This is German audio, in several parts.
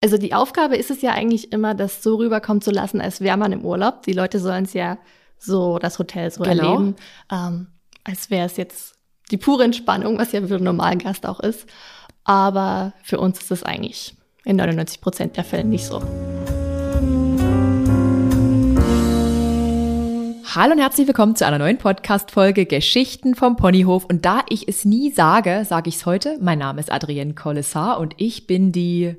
Also die Aufgabe ist es ja eigentlich immer, das so rüberkommen zu lassen, als wäre man im Urlaub. Die Leute sollen es ja so, das Hotel so Genau. erleben, ähm, als wäre es jetzt die pure Entspannung, was ja für einen normalen Gast auch ist. Aber für uns ist es eigentlich in 99 Prozent der Fälle nicht so. Hallo und herzlich willkommen zu einer neuen Podcast-Folge Geschichten vom Ponyhof. Und da ich es nie sage, sage ich es heute. Mein Name ist Adrienne Collessar und ich bin die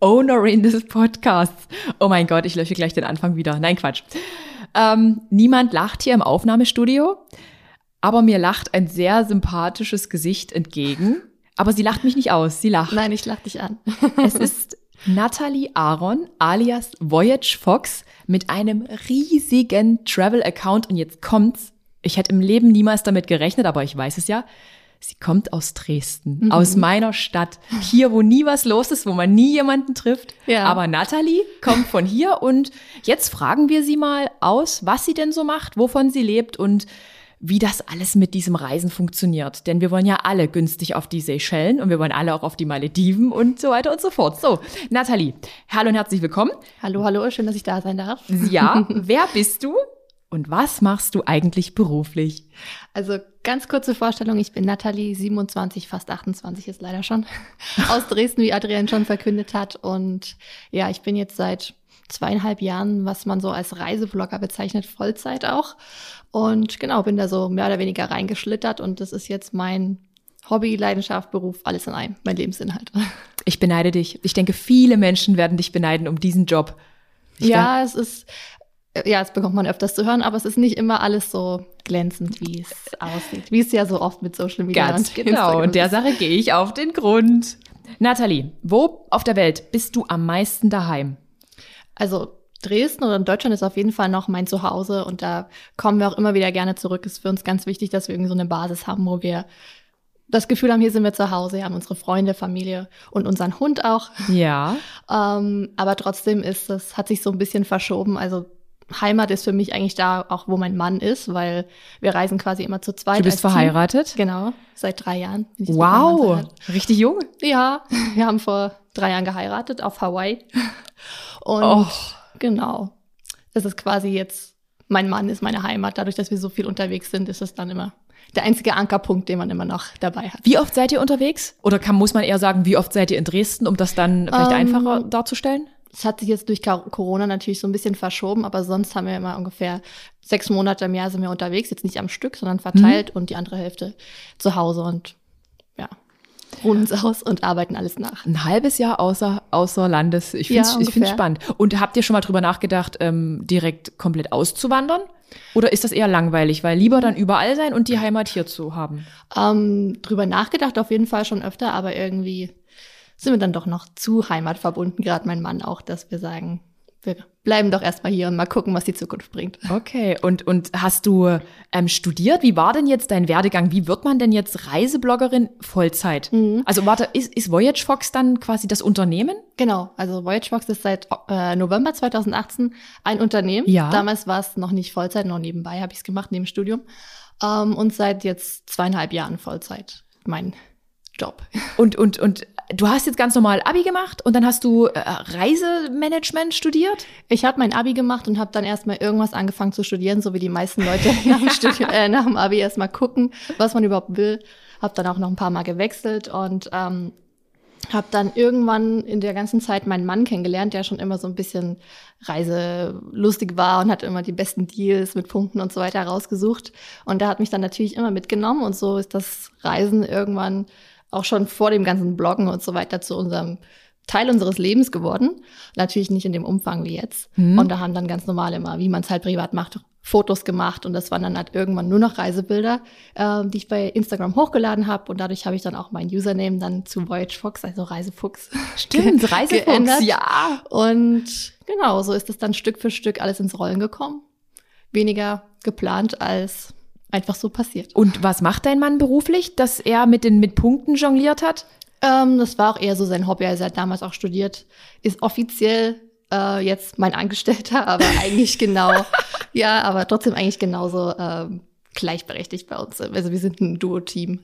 Ownerin des Podcasts. Oh mein Gott, ich lösche gleich den Anfang wieder. Nein, Quatsch. Ähm, niemand lacht hier im Aufnahmestudio, aber mir lacht ein sehr sympathisches Gesicht entgegen. Aber sie lacht mich nicht aus, sie lacht. Nein, ich lach dich an. Es ist Natalie Aaron alias Voyage Fox mit einem riesigen Travel-Account. Und jetzt kommt's. Ich hätte im Leben niemals damit gerechnet, aber ich weiß es ja. Sie kommt aus Dresden, Mhm. aus meiner Stadt. Hier, wo nie was los ist, wo man nie jemanden trifft. Ja. Aber Natalie kommt von hier und jetzt fragen wir sie mal aus, was sie denn so macht, wovon sie lebt und wie das alles mit diesem Reisen funktioniert. Denn wir wollen ja alle günstig auf die Seychellen und wir wollen alle auch auf die Malediven und so weiter und so fort. So, Nathalie, hallo und herzlich willkommen. Hallo, hallo, schön, dass ich da sein darf. Ja, wer bist du und was machst du eigentlich beruflich? Also ganz kurze Vorstellung, ich bin Nathalie, 27, fast 28 ist leider schon, aus Dresden, wie Adrian schon verkündet hat. Und ja, ich bin jetzt seit zweieinhalb Jahren, was man so als Reiseblogger bezeichnet, Vollzeit auch. Und genau, bin da so mehr oder weniger reingeschlittert und das ist jetzt mein Hobby, Leidenschaft, Beruf, alles in einem, mein Lebensinhalt. Ich beneide dich. Ich denke, viele Menschen werden dich beneiden um diesen Job. Ich ja, es ist, ja, das bekommt man öfters zu hören, aber es ist nicht immer alles so glänzend, wie es aussieht. Wie es ja so oft mit Social Media Ganz und genau. Instagram Und der. Sache gehe ich auf den Grund. Nathalie, wo auf der Welt bist du am meisten daheim? Also Dresden oder Deutschland ist auf jeden Fall noch mein Zuhause und da kommen wir auch immer wieder gerne zurück. Ist für uns ganz wichtig, dass wir irgendwie so eine Basis haben, wo wir das Gefühl haben, hier sind wir zu Hause, wir haben unsere Freunde, Familie und unseren Hund auch. Ja. Ähm, aber trotzdem ist es, hat sich so ein bisschen verschoben. Also Heimat ist für mich eigentlich da, auch wo mein Mann ist, weil wir reisen quasi immer zu zweit. Du bist als Team. verheiratet? Genau, seit drei Jahren. Wow, verheiratet. richtig jung. Ja, wir haben vor drei Jahren geheiratet auf Hawaii. Und Oh. genau, das ist quasi jetzt, mein Mann ist meine Heimat. Dadurch, dass wir so viel unterwegs sind, ist es dann immer der einzige Ankerpunkt, den man immer noch dabei hat. Wie oft seid ihr unterwegs? Oder kann, muss man eher sagen, wie oft seid ihr in Dresden, um das dann vielleicht Ähm, einfacher darzustellen? Es hat sich jetzt durch Corona natürlich so ein bisschen verschoben, aber sonst haben wir immer ungefähr sechs Monate im Jahr sind wir unterwegs, jetzt nicht am Stück, sondern verteilt und die andere Hälfte zu Hause und ja, ruhen uns aus und arbeiten alles nach. Ein halbes Jahr außer, außer Landes. Ich Ja, finde find's ungefähr. spannend. Und habt ihr schon mal drüber nachgedacht, ähm, direkt komplett auszuwandern? Oder ist das eher langweilig, weil lieber dann überall sein und die Heimat hier zu haben? Ähm, drüber nachgedacht auf jeden Fall schon öfter, aber irgendwie sind wir dann doch noch zu heimatverbunden, gerade mein Mann auch, dass wir sagen, wir bleiben doch erstmal hier und mal gucken, was die Zukunft bringt. Okay, und, und hast du ähm, studiert? Wie war denn jetzt dein Werdegang? Wie wird man denn jetzt Reisebloggerin Vollzeit? Mhm. Also warte, ist, ist Voyage Fox dann quasi das Unternehmen? Genau, also Voyagebox ist seit äh, November 2018 ein Unternehmen. Ja. Damals war es noch nicht Vollzeit, noch nebenbei habe ich es gemacht, neben Studium. Ähm, und seit jetzt zweieinhalb Jahren Vollzeit mein Job. Und, und, und du hast jetzt ganz normal Abi gemacht und dann hast du äh, Reisemanagement studiert? Ich habe mein Abi gemacht und habe dann erstmal irgendwas angefangen zu studieren, so wie die meisten Leute nach dem, Studium, äh, nach dem Abi erstmal gucken, was man überhaupt will. Habe dann auch noch ein paar Mal gewechselt und ähm, habe dann irgendwann in der ganzen Zeit meinen Mann kennengelernt, der schon immer so ein bisschen reiselustig war und hat immer die besten Deals mit Punkten und so weiter rausgesucht. Und der hat mich dann natürlich immer mitgenommen und so ist das Reisen irgendwann auch schon vor dem ganzen Bloggen und so weiter zu unserem Teil unseres Lebens geworden. Natürlich nicht in dem Umfang wie jetzt. Mhm. Und da haben dann ganz normal immer, wie man es halt privat macht, Fotos gemacht und das waren dann halt irgendwann nur noch Reisebilder, äh, die ich bei Instagram hochgeladen habe und dadurch habe ich dann auch mein Username dann zu Voyage Fox, also Reisefuchs. Stimmt, Reisefuchs, geändert. ja. Und genau, so ist es dann Stück für Stück alles ins Rollen gekommen. Weniger geplant als einfach so passiert. Und was macht dein Mann beruflich, dass er mit den mit Punkten jongliert hat? Ähm, das war auch eher so sein Hobby. Also er hat damals auch studiert, ist offiziell äh, jetzt mein Angestellter, aber eigentlich genau, ja, aber trotzdem eigentlich genauso ähm, gleichberechtigt bei uns. Also wir sind ein Duo-Team.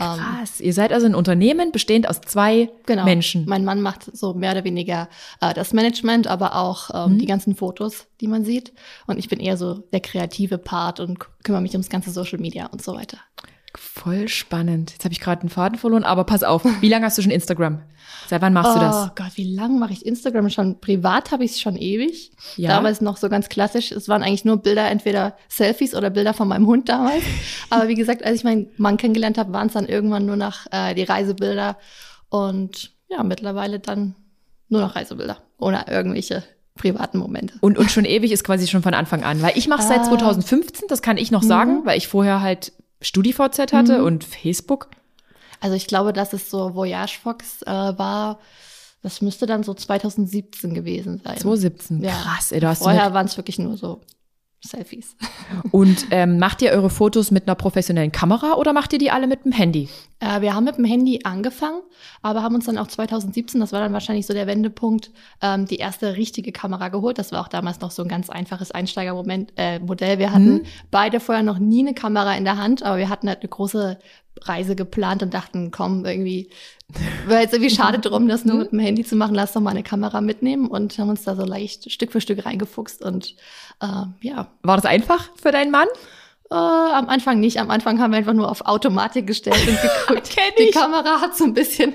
Ähm, Krass. Ihr seid also ein Unternehmen bestehend aus zwei genau. Menschen. Mein Mann macht so mehr oder weniger äh, das Management, aber auch ähm, Mhm. die ganzen Fotos, die man sieht. Und ich bin eher so der kreative Part und kümmere mich ums ganze Social Media und so weiter. Voll spannend. Jetzt habe ich gerade einen Faden verloren, aber pass auf. Wie lange hast du schon Instagram? Seit wann machst du oh das? Gott, wie lange mache ich Instagram schon? Privat habe ich es schon ewig. Ja. Damals noch so ganz klassisch. Es waren eigentlich nur Bilder, entweder Selfies oder Bilder von meinem Hund damals. Aber wie gesagt, als ich meinen Mann kennengelernt habe, waren es dann irgendwann nur noch äh, die Reisebilder. Und ja, mittlerweile dann nur noch Reisebilder. Ohne irgendwelche privaten Momente. Und, und schon ewig ist quasi schon von Anfang an. Weil ich mache seit Ah. 2015, das kann ich noch sagen, weil ich vorher halt StudiVZ hatte Mhm. und Facebook. Also ich glaube, dass es so Voyage Fox äh, war. Das müsste dann so 2017 gewesen sein. 2017. Ja. Krass, ey, du hast Vorher waren es wirklich nur so Selfies. Und ähm, macht ihr eure Fotos mit einer professionellen Kamera oder macht ihr die alle mit dem Handy? Äh, wir haben mit dem Handy angefangen, aber haben uns dann auch 2017, das war dann wahrscheinlich so der Wendepunkt, ähm, die erste richtige Kamera geholt. Das war auch damals noch so ein ganz einfaches Einsteigermoment äh. Wir hatten Mhm. beide vorher noch nie eine Kamera in der Hand, aber wir hatten halt eine große Reise geplant und dachten, komm, irgendwie wäre jetzt irgendwie schade drum, das nur Mhm. mit dem Handy zu machen. Lass doch mal eine Kamera mitnehmen und haben uns da so leicht Stück für Stück reingefuchst und äh, ja, War das einfach für deinen Mann? äh, am Anfang nicht. Am Anfang haben wir einfach nur auf Automatik gestellt und geguckt. Die. Kamera hat so ein bisschen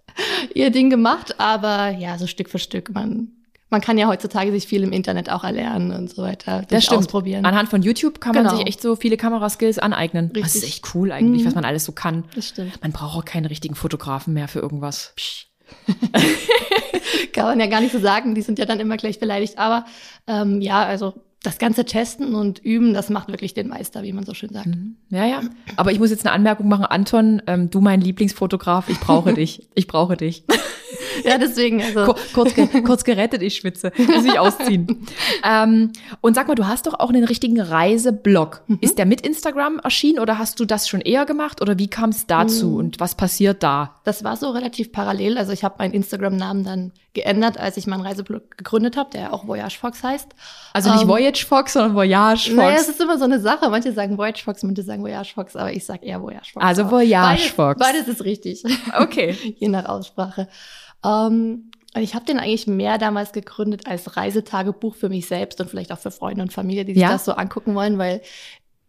ihr Ding gemacht, aber ja, so Stück für Stück. Man, man kann ja heutzutage sich viel im Internet auch erlernen und so weiter. durch Ausprobieren. Anhand von YouTube kann man Genau. sich echt so viele Kameraskills aneignen. Das ist Richtig. echt cool eigentlich, Mhm. was man alles so kann. das stimmt. Man braucht auch keinen richtigen Fotografen mehr für irgendwas. Kann man ja gar nicht so sagen. Die sind ja dann immer gleich beleidigt. Aber ähm, ja, also das ganze Testen und Üben, das macht wirklich den Meister, wie man so schön sagt. Ja, ja. Aber ich muss jetzt eine Anmerkung machen, Anton, ähm, du mein Lieblingsfotograf, ich brauche dich. Ich brauche dich. Ja, deswegen, also. Kur kurz, kurz gerettet, ich schwitze. Muss ich ausziehen. ähm, und sag mal, du hast doch auch einen richtigen Reiseblog. Mhm. Ist der mit Instagram erschienen oder hast du das schon eher gemacht oder wie kam es dazu Mhm. und was passiert da? Das war so relativ parallel. Also ich habe meinen Instagram-Namen dann geändert, als ich meinen Reiseblog gegründet habe, der auch Voyage Fox heißt. Also nicht Ähm, Voyage Fox, sondern Voyage Fox. Naja, es ist immer so eine Sache. Manche sagen Voyage Fox, manche sagen Voyage Fox, aber ich sag eher Voyage Fox. Also Voyage beides, Fox. Beides ist richtig, okay. je nach Aussprache. Ähm, und ich habe den eigentlich mehr damals gegründet als Reisetagebuch für mich selbst und vielleicht auch für Freunde und Familie, die sich Ja. das so angucken wollen, weil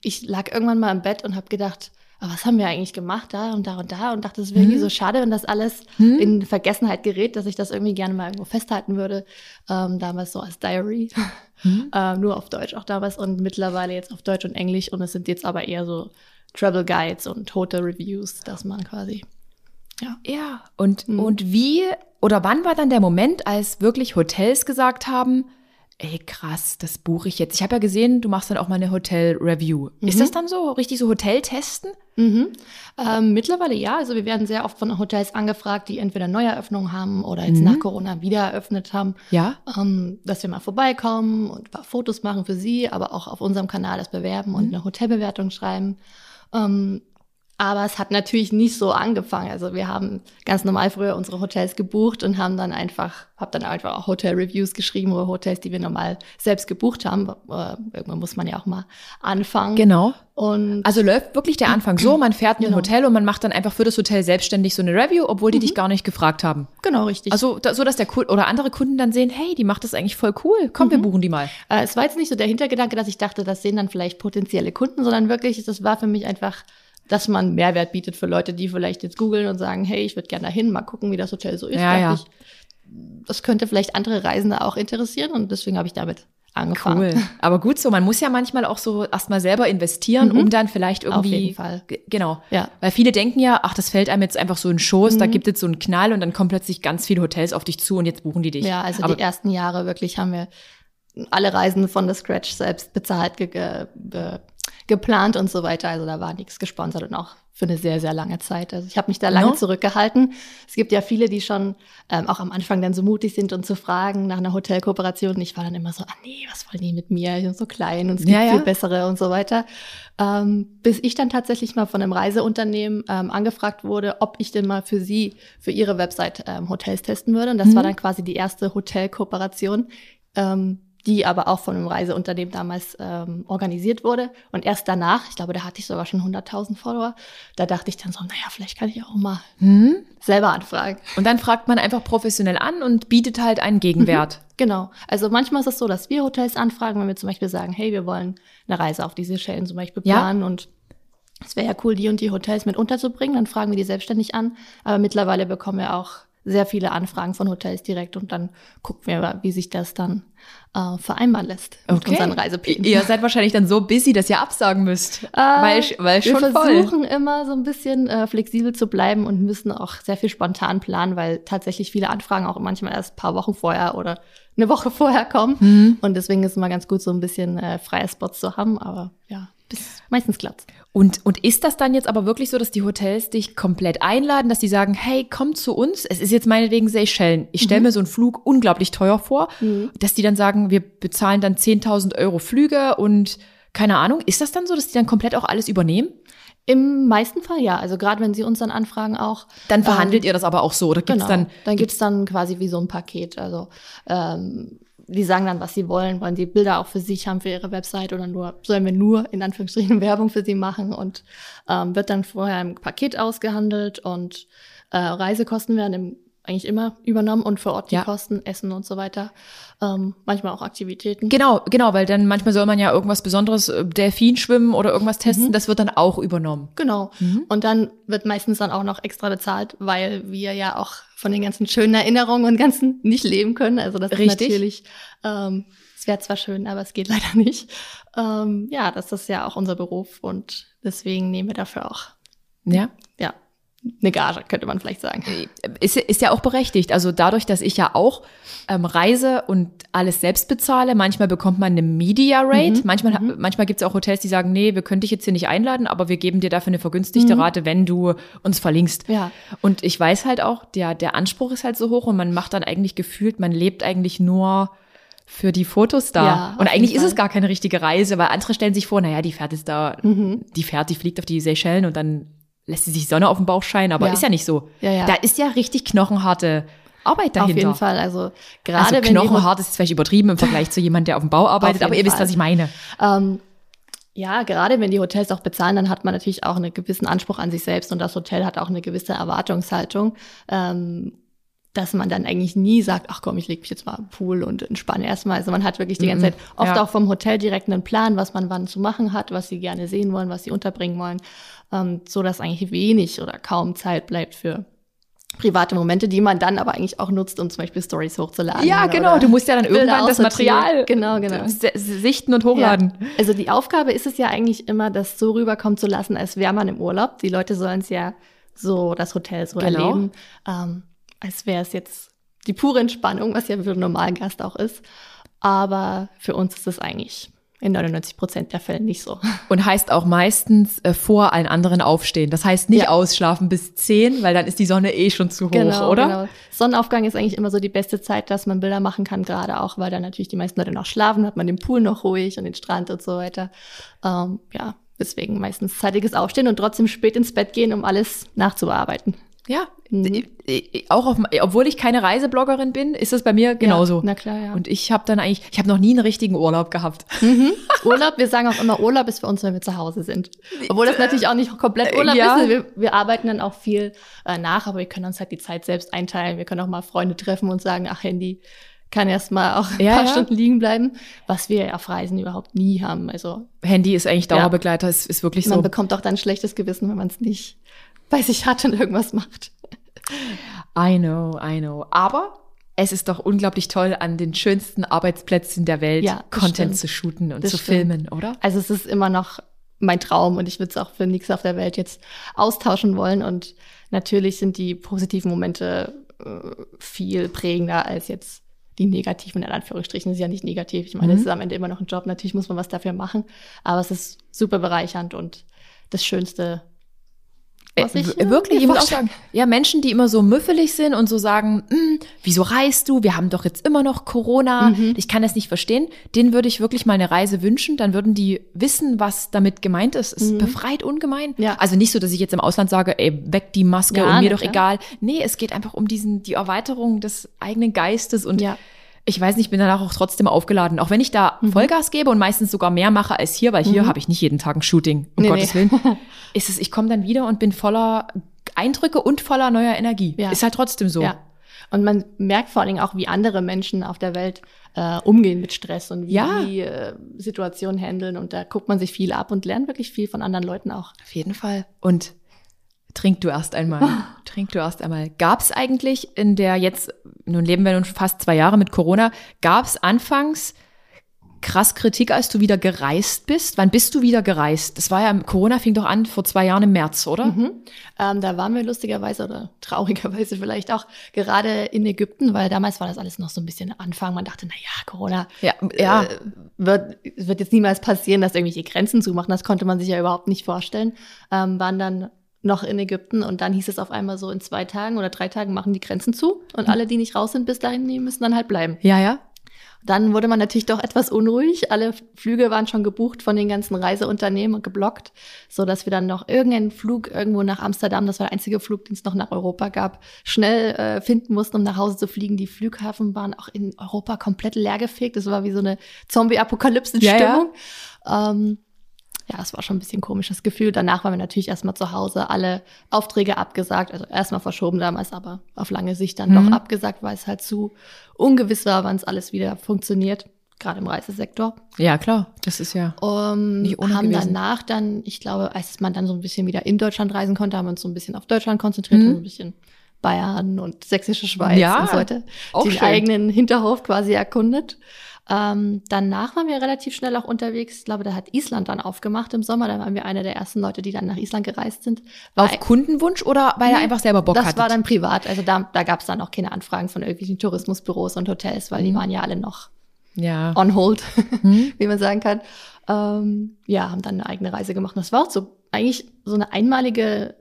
ich lag irgendwann mal im Bett und habe gedacht, was haben wir eigentlich gemacht da und da und da und dachte, es wäre irgendwie Hm. so schade, wenn das alles Hm. in Vergessenheit gerät, dass ich das irgendwie gerne mal irgendwo festhalten würde. Ähm, damals so als Diary, Hm. ähm, nur auf Deutsch auch damals und mittlerweile jetzt auf Deutsch und Englisch und es sind jetzt aber eher so Travel Guides und Hotel Reviews, dass man quasi, ja. Ja, und, Mhm. und wie oder wann war dann der Moment, als wirklich Hotels gesagt haben, ey krass, das buche ich jetzt. Ich habe ja gesehen, du machst dann auch mal eine Hotel-Review. Ist Mhm. das dann so richtig so Hotel-Testen? Mhm. Ähm, mittlerweile ja, also wir werden sehr oft von Hotels angefragt, die entweder Neueröffnungen haben oder jetzt Mhm. nach Corona wieder eröffnet haben, Ja. ähm, dass wir mal vorbeikommen und ein paar Fotos machen für sie, aber auch auf unserem Kanal das bewerben und Mhm. eine Hotelbewertung schreiben. Ähm, aber es hat natürlich nicht so angefangen. Also wir haben ganz normal früher unsere Hotels gebucht und haben dann einfach, hab dann einfach auch Hotel-Reviews geschrieben über Hotels, die wir normal selbst gebucht haben. Äh, irgendwann muss man ja auch mal anfangen. Genau. Und Also läuft wirklich der Anfang so, man fährt in ein Genau. Hotel und man macht dann einfach für das Hotel selbstständig so eine Review, obwohl die dich gar nicht gefragt haben. genau richtig. Also da, so, dass der Kunde oder andere Kunden dann sehen, hey, die macht das eigentlich voll cool. Komm, wir buchen die mal. Äh, es war jetzt nicht so der Hintergedanke, dass ich dachte, das sehen dann vielleicht potenzielle Kunden, sondern wirklich, das war für mich einfach, dass man Mehrwert bietet für Leute, die vielleicht jetzt googeln und sagen, hey, ich würde gerne dahin, mal gucken, wie das Hotel so ist. Ja, ja. Ich, das könnte vielleicht andere Reisende auch interessieren und deswegen habe ich damit angefangen. Cool. Aber gut so, man muss ja manchmal auch so erstmal selber investieren, Mhm. um dann vielleicht Auf irgendwie. jeden Fall. Genau. Ja. Weil viele denken ja, ach, das fällt einem jetzt einfach so in Schoß, da Mhm. gibt es so einen Knall und dann kommen plötzlich ganz viele Hotels auf dich zu und jetzt buchen die dich. Ja, also Aber die ersten Jahre wirklich haben wir alle Reisen von der Scratch selbst bezahlt, ge ge geplant und so weiter. Also da war nichts gesponsert und auch für eine sehr, sehr lange Zeit. Also ich habe mich da lange No? zurückgehalten. Es gibt ja viele, die schon ähm, auch am Anfang dann so mutig sind und zu fragen nach einer Hotelkooperation. Und ich war dann immer so, ah nee, was wollen die mit mir? Ich bin so klein und es gibt Ja, ja. viel bessere und so weiter. Ähm, bis ich dann tatsächlich mal von einem Reiseunternehmen ähm, angefragt wurde, ob ich denn mal für sie, für ihre Website ähm, Hotels testen würde. Und das Mhm. war dann quasi die erste Hotelkooperation, ähm, die aber auch von einem Reiseunternehmen damals ähm, organisiert wurde. Und erst danach, ich glaube, da hatte ich sogar schon 100.000 Follower, da dachte ich dann so, naja, vielleicht kann ich auch mal Hm? selber anfragen. Und dann fragt man einfach professionell an und bietet halt einen Gegenwert. Genau. Also manchmal ist es so, dass wir Hotels anfragen, wenn wir zum Beispiel sagen, hey, wir wollen eine Reise auf die Seychellen zum Beispiel Ja. planen und es wäre ja cool, die und die Hotels mit unterzubringen, dann fragen wir die selbstständig an. Aber mittlerweile bekommen wir auch sehr viele Anfragen von Hotels direkt und dann gucken wir, wie sich das dann äh, vereinbaren lässt mit unseren Reiseplänen. Ihr seid wahrscheinlich dann so busy, dass ihr absagen müsst. Äh, weil, weil wir schon voll. versuchen immer so ein bisschen äh, flexibel zu bleiben und müssen auch sehr viel spontan planen, weil tatsächlich viele Anfragen auch manchmal erst ein paar Wochen vorher oder eine Woche vorher kommen. Mhm. Und deswegen ist es immer ganz gut, so ein bisschen äh, freie Spots zu haben. Aber ja, bis, meistens klappt's. Und, und ist das dann jetzt aber wirklich so, dass die Hotels dich komplett einladen, dass die sagen, hey, komm zu uns. Es ist jetzt meinetwegen Seychellen. Ich stelle mir so einen Flug unglaublich teuer vor, dass die dann sagen, wir bezahlen dann 10.000 Euro Flüge und keine Ahnung. Ist das dann so, dass die dann komplett auch alles übernehmen? Im meisten Fall ja. Also gerade wenn sie uns dann anfragen auch. Dann ähm, verhandelt ihr das aber auch so oder gibt's Genau. dann dann gibt's dann quasi wie so ein Paket. Also ähm, die sagen dann, was sie wollen. Wollen sie Bilder auch für sich haben für ihre Website oder nur sollen wir nur in Anführungsstrichen Werbung für sie machen und ähm, wird dann vorher im Paket ausgehandelt und äh, Reisekosten werden im, eigentlich immer übernommen und vor Ort die Ja. Kosten, Essen und so weiter. Ähm, manchmal auch Aktivitäten. Genau, genau, weil dann manchmal soll man ja irgendwas Besonderes, äh, Delfin schwimmen oder irgendwas testen, das wird dann auch übernommen. Genau. Und dann wird meistens dann auch noch extra bezahlt, weil wir ja auch von den ganzen schönen Erinnerungen und ganzen nicht leben können. Also das Richtig. ist natürlich, ähm, es wäre zwar schön, aber es geht leider nicht. Ähm, ja, das ist ja auch unser Beruf und deswegen nehmen wir dafür auch, Ja. ja, eine Gage, könnte man vielleicht sagen. Ist, ist ja auch berechtigt. Also dadurch, dass ich ja auch ähm, reise und alles selbst bezahle, manchmal bekommt man eine Media Rate. Manchmal, manchmal gibt es auch Hotels, die sagen, nee, wir können dich jetzt hier nicht einladen, aber wir geben dir dafür eine vergünstigte Rate, wenn du uns verlinkst. Ja. Und ich weiß halt auch, der, der Anspruch ist halt so hoch und man macht dann eigentlich gefühlt, man lebt eigentlich nur für die Fotos da. Ja, und eigentlich ist es gar keine richtige Reise, weil andere stellen sich vor, naja, die fährt jetzt da, die fährt, die fliegt auf die Seychellen und dann lässt sie sich Sonne auf den Bauch scheinen, aber Ja. ist ja nicht so. Ja, ja. Da ist ja richtig knochenharte Arbeit dahinter. Auf jeden Fall. Also gerade Also wenn die knochenhart ist jetzt vielleicht übertrieben im Vergleich zu jemand, der auf dem Bau arbeitet, aber ihr wisst, Fall. was ich meine. Ähm, ja, gerade wenn die Hotels auch bezahlen, dann hat man natürlich auch einen gewissen Anspruch an sich selbst und das Hotel hat auch eine gewisse Erwartungshaltung, ähm, dass man dann eigentlich nie sagt, ach komm, ich leg mich jetzt mal am Pool und entspanne erstmal. Also man hat wirklich die ganze Mhm, Zeit oft ja. auch vom Hotel direkt einen Plan, was man wann zu machen hat, was sie gerne sehen wollen, was sie unterbringen wollen, ähm, so dass eigentlich wenig oder kaum Zeit bleibt für private Momente, die man dann aber eigentlich auch nutzt, um zum Beispiel Stories hochzuladen. Ja, genau. oder Du musst ja dann irgendwann das. Material Genau, genau. s- sichten und hochladen. Ja. Also die Aufgabe ist es ja eigentlich immer, das so rüberkommen zu lassen, als wäre man im Urlaub. Die Leute sollen es ja so, das Hotel so Genau. erleben, ähm, als wäre es jetzt die pure Entspannung, was ja für einen normalen Gast auch ist. Aber für uns ist es eigentlich in 99 Prozent der Fälle nicht so. Und heißt auch meistens äh, vor allen anderen aufstehen. Das heißt nicht Ja. ausschlafen bis 10, weil dann ist die Sonne eh schon zu hoch, oder? Genau. Sonnenaufgang ist eigentlich immer so die beste Zeit, dass man Bilder machen kann, gerade auch, weil dann natürlich die meisten Leute noch schlafen, hat man den Pool noch ruhig und den Strand und so weiter. Ähm, ja, deswegen meistens zeitiges Aufstehen und trotzdem spät ins Bett gehen, um alles nachzubearbeiten. Ja. Mhm. Äh, äh, Auch auf, obwohl ich keine Reisebloggerin bin, ist es bei mir genauso. Ja, na klar, ja. Und ich habe dann eigentlich, ich habe noch nie einen richtigen Urlaub gehabt. Urlaub, wir sagen auch immer, Urlaub ist für uns, wenn wir zu Hause sind. Obwohl das natürlich auch nicht komplett Urlaub Ja. ist. Wir, wir arbeiten dann auch viel äh, nach, aber wir können uns halt die Zeit selbst einteilen. Wir können auch mal Freunde treffen und sagen, ach, Handy kann erst mal auch ein Ja, paar ja. Stunden liegen bleiben, was wir auf Reisen überhaupt nie haben. Also Handy ist eigentlich Ja. Dauerbegleiter, ist, ist wirklich man so. bekommt auch dann ein schlechtes Gewissen, wenn man es nicht bei sich hat und irgendwas macht. I know, I know. Aber es ist doch unglaublich toll, an den schönsten Arbeitsplätzen der Welt Ja, Content stimmt. zu shooten und Das zu stimmt. filmen, oder? Also es ist immer noch mein Traum und ich würde es auch für nichts auf der Welt jetzt austauschen wollen. Und natürlich sind die positiven Momente äh, viel prägender als jetzt die negativen, in Anführungsstrichen. Das ist ja nicht negativ. Ich meine, Mhm. es ist am Ende immer noch ein Job. Natürlich muss man was dafür machen. Aber es ist super bereichernd und das Schönste, was Äh, ich w- äh, wirklich, ich auch ja, Menschen, die immer so müffelig sind und so sagen, "Hm, wieso reist du? Wir haben doch jetzt immer noch Corona. Mhm. Ich kann das nicht verstehen. Denen würde ich wirklich mal eine Reise wünschen. Dann würden die wissen, was damit gemeint ist. Es befreit ungemein. Mhm. Ja. Also nicht so, dass ich jetzt im Ausland sage, ey, weg die Maske Ja, und mir doch klar. egal. Nee, es geht einfach um diesen, die Erweiterung des eigenen Geistes und Ja. Ich weiß nicht, ich bin danach auch trotzdem aufgeladen. Auch wenn ich da Mhm. Vollgas gebe und meistens sogar mehr mache als hier, weil hier habe ich nicht jeden Tag ein Shooting, um Nee, Gottes nee. Willen. Ist es, ich komme dann wieder und bin voller Eindrücke und voller neuer Energie. Ja. Ist halt trotzdem so. Ja. Und man merkt vor allen Dingen auch, wie andere Menschen auf der Welt äh, umgehen mit Stress und wie Ja. die äh, Situationen handeln. Und da guckt man sich viel ab und lernt wirklich viel von anderen Leuten auch. Auf jeden Fall. Und trink du erst einmal. trink du erst einmal. Gab es eigentlich in der jetzt, nun leben wir nun fast zwei Jahre mit Corona, gab es anfangs krass Kritik, als du wieder gereist bist? Wann bist du wieder gereist? Das war ja, Corona fing doch an vor zwei Jahren im März, oder? Mhm. Ähm, da waren wir lustigerweise oder traurigerweise vielleicht auch gerade in Ägypten, weil damals war das alles noch so ein bisschen Anfang. Man dachte, na ja, Corona Ja, ja. äh, wird, wird jetzt niemals passieren, dass irgendwelche Grenzen zumachen. Das konnte man sich ja überhaupt nicht vorstellen. Ähm, waren dann noch in Ägypten und dann hieß es auf einmal so, in zwei Tagen oder drei Tagen machen die Grenzen zu und alle, die nicht raus sind bis dahin, die müssen dann halt bleiben. ja, ja. Dann wurde man natürlich doch etwas unruhig. Alle Flüge waren schon gebucht von den ganzen Reiseunternehmen und geblockt, so dass wir dann noch irgendeinen Flug irgendwo nach Amsterdam, das war der einzige Flug, den es noch nach Europa gab, schnell äh, finden mussten, um nach Hause zu fliegen. Die Flughafen waren auch in Europa komplett leergefegt. Das war wie so eine Zombie-Apokalypse-Stimmung. Ja, Ähm, ja, das war schon ein bisschen komisches Gefühl. Danach waren wir natürlich erstmal zu Hause, alle Aufträge abgesagt, also erstmal verschoben damals, aber auf lange Sicht dann Mhm. doch abgesagt, weil es halt zu ungewiss war, wann es alles wieder funktioniert, gerade im Reisesektor. Ja, klar. Das ist ja. Um, Nicht ohne haben gewesen. danach dann, ich glaube, als man dann so ein bisschen wieder in Deutschland reisen konnte, haben wir uns so ein bisschen auf Deutschland konzentriert, Mhm. und so ein bisschen Bayern und sächsische Schweiz Ja, und so weiter. Den schön. eigenen Hinterhof quasi erkundet. Ähm, danach waren wir relativ schnell auch unterwegs. Ich glaube, da hat Island dann aufgemacht im Sommer. Da waren wir eine der ersten Leute, die dann nach Island gereist sind. War Auf Kundenwunsch oder weil er einfach selber Bock das hatte? war dann privat. Also da, da gab es dann auch keine Anfragen von irgendwelchen Tourismusbüros und Hotels, weil Mhm. die waren ja alle noch ja. on hold, Hm? wie man sagen kann. Ähm, ja, haben dann eine eigene Reise gemacht. Und das war auch so eigentlich so eine einmalige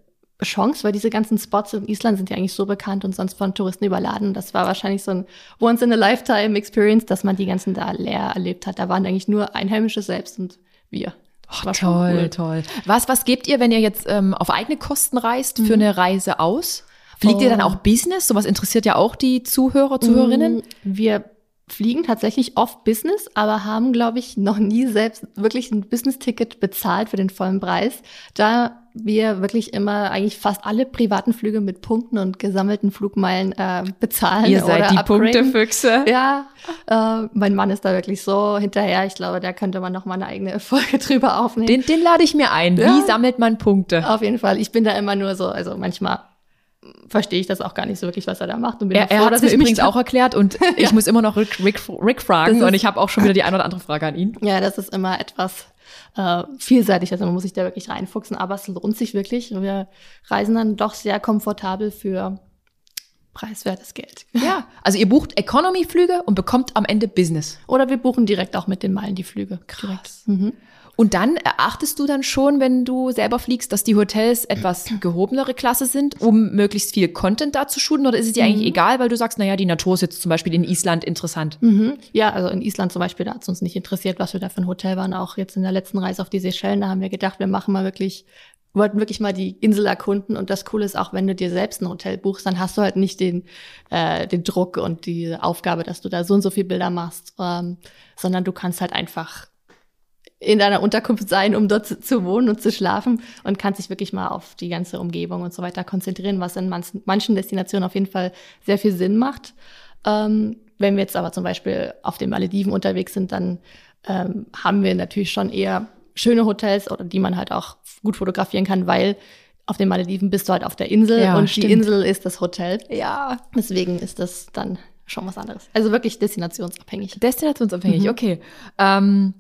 Chance, weil diese ganzen Spots in Island sind ja eigentlich so bekannt und sonst von Touristen überladen. Das war wahrscheinlich so ein Once-in-a-Lifetime-Experience, dass man die ganzen da leer erlebt hat. Da waren eigentlich nur Einheimische selbst und wir. Ach, War toll, cool. toll. Was, was gebt ihr, wenn ihr jetzt ähm, auf eigene Kosten reist für eine Reise aus? Fliegt ihr dann Oh. auch Business? Sowas interessiert ja auch die Zuhörer, Zuhörerinnen. Mm, Wir fliegen tatsächlich oft Business, aber haben, glaube ich, noch nie selbst wirklich ein Business-Ticket bezahlt für den vollen Preis, da wir wirklich immer eigentlich fast alle privaten Flüge mit Punkten und gesammelten Flugmeilen äh, bezahlen Ihr seid oder die upgraden. Punktefüchse. Ja, äh, mein Mann ist da wirklich so hinterher. Ich glaube, da könnte man noch mal eine eigene Folge drüber aufnehmen. Den, den lade ich mir ein. Ja. Wie sammelt man Punkte? Auf jeden Fall. Ich bin da immer nur so, also manchmal verstehe ich das auch gar nicht so wirklich, was er da macht. Und bin Er, er froh, hat es mir übrigens auch erklärt und ich muss immer noch Rick, Rick, Rick fragen ist- und ich habe auch schon wieder die eine oder andere Frage an ihn. Ja, das ist immer etwas äh, vielseitig, also man muss sich da wirklich reinfuchsen, aber es lohnt sich wirklich. Wir reisen dann doch sehr komfortabel für preiswertes Geld. Ja, also ihr bucht Economy-Flüge und bekommt am Ende Business. Oder wir buchen direkt auch mit den Meilen die Flüge. Direkt. Mhm. Und dann erachtest du dann schon, wenn du selber fliegst, dass die Hotels etwas gehobenere Klasse sind, um möglichst viel Content da zu shooten? Oder ist es dir eigentlich egal, weil du sagst, naja, die Natur ist jetzt zum Beispiel in Island interessant? Mhm. Ja, also in Island zum Beispiel, da hat es uns nicht interessiert, was wir da für ein Hotel waren. Auch jetzt in der letzten Reise auf die Seychellen, da haben wir gedacht, wir machen mal wirklich, wollten wirklich mal die Insel erkunden. Und das Coole ist auch, wenn du dir selbst ein Hotel buchst, dann hast du halt nicht den, äh, den Druck und die Aufgabe, dass du da so und so viel Bilder machst, ähm, sondern du kannst halt einfach in deiner Unterkunft sein, um dort zu, zu wohnen und zu schlafen und kannst dich wirklich mal auf die ganze Umgebung und so weiter konzentrieren, was in manchen, manchen Destinationen auf jeden Fall sehr viel Sinn macht. Ähm, wenn wir jetzt aber zum Beispiel auf den Malediven unterwegs sind, dann ähm, haben wir natürlich schon eher schöne Hotels oder die man halt auch gut fotografieren kann, weil auf den Malediven bist du halt auf der Insel Ja, und stimmt. die Insel ist das Hotel. Ja. Deswegen ist das dann schon was anderes. Also wirklich destinationsabhängig. Destinationsabhängig, Mhm. okay. Ähm,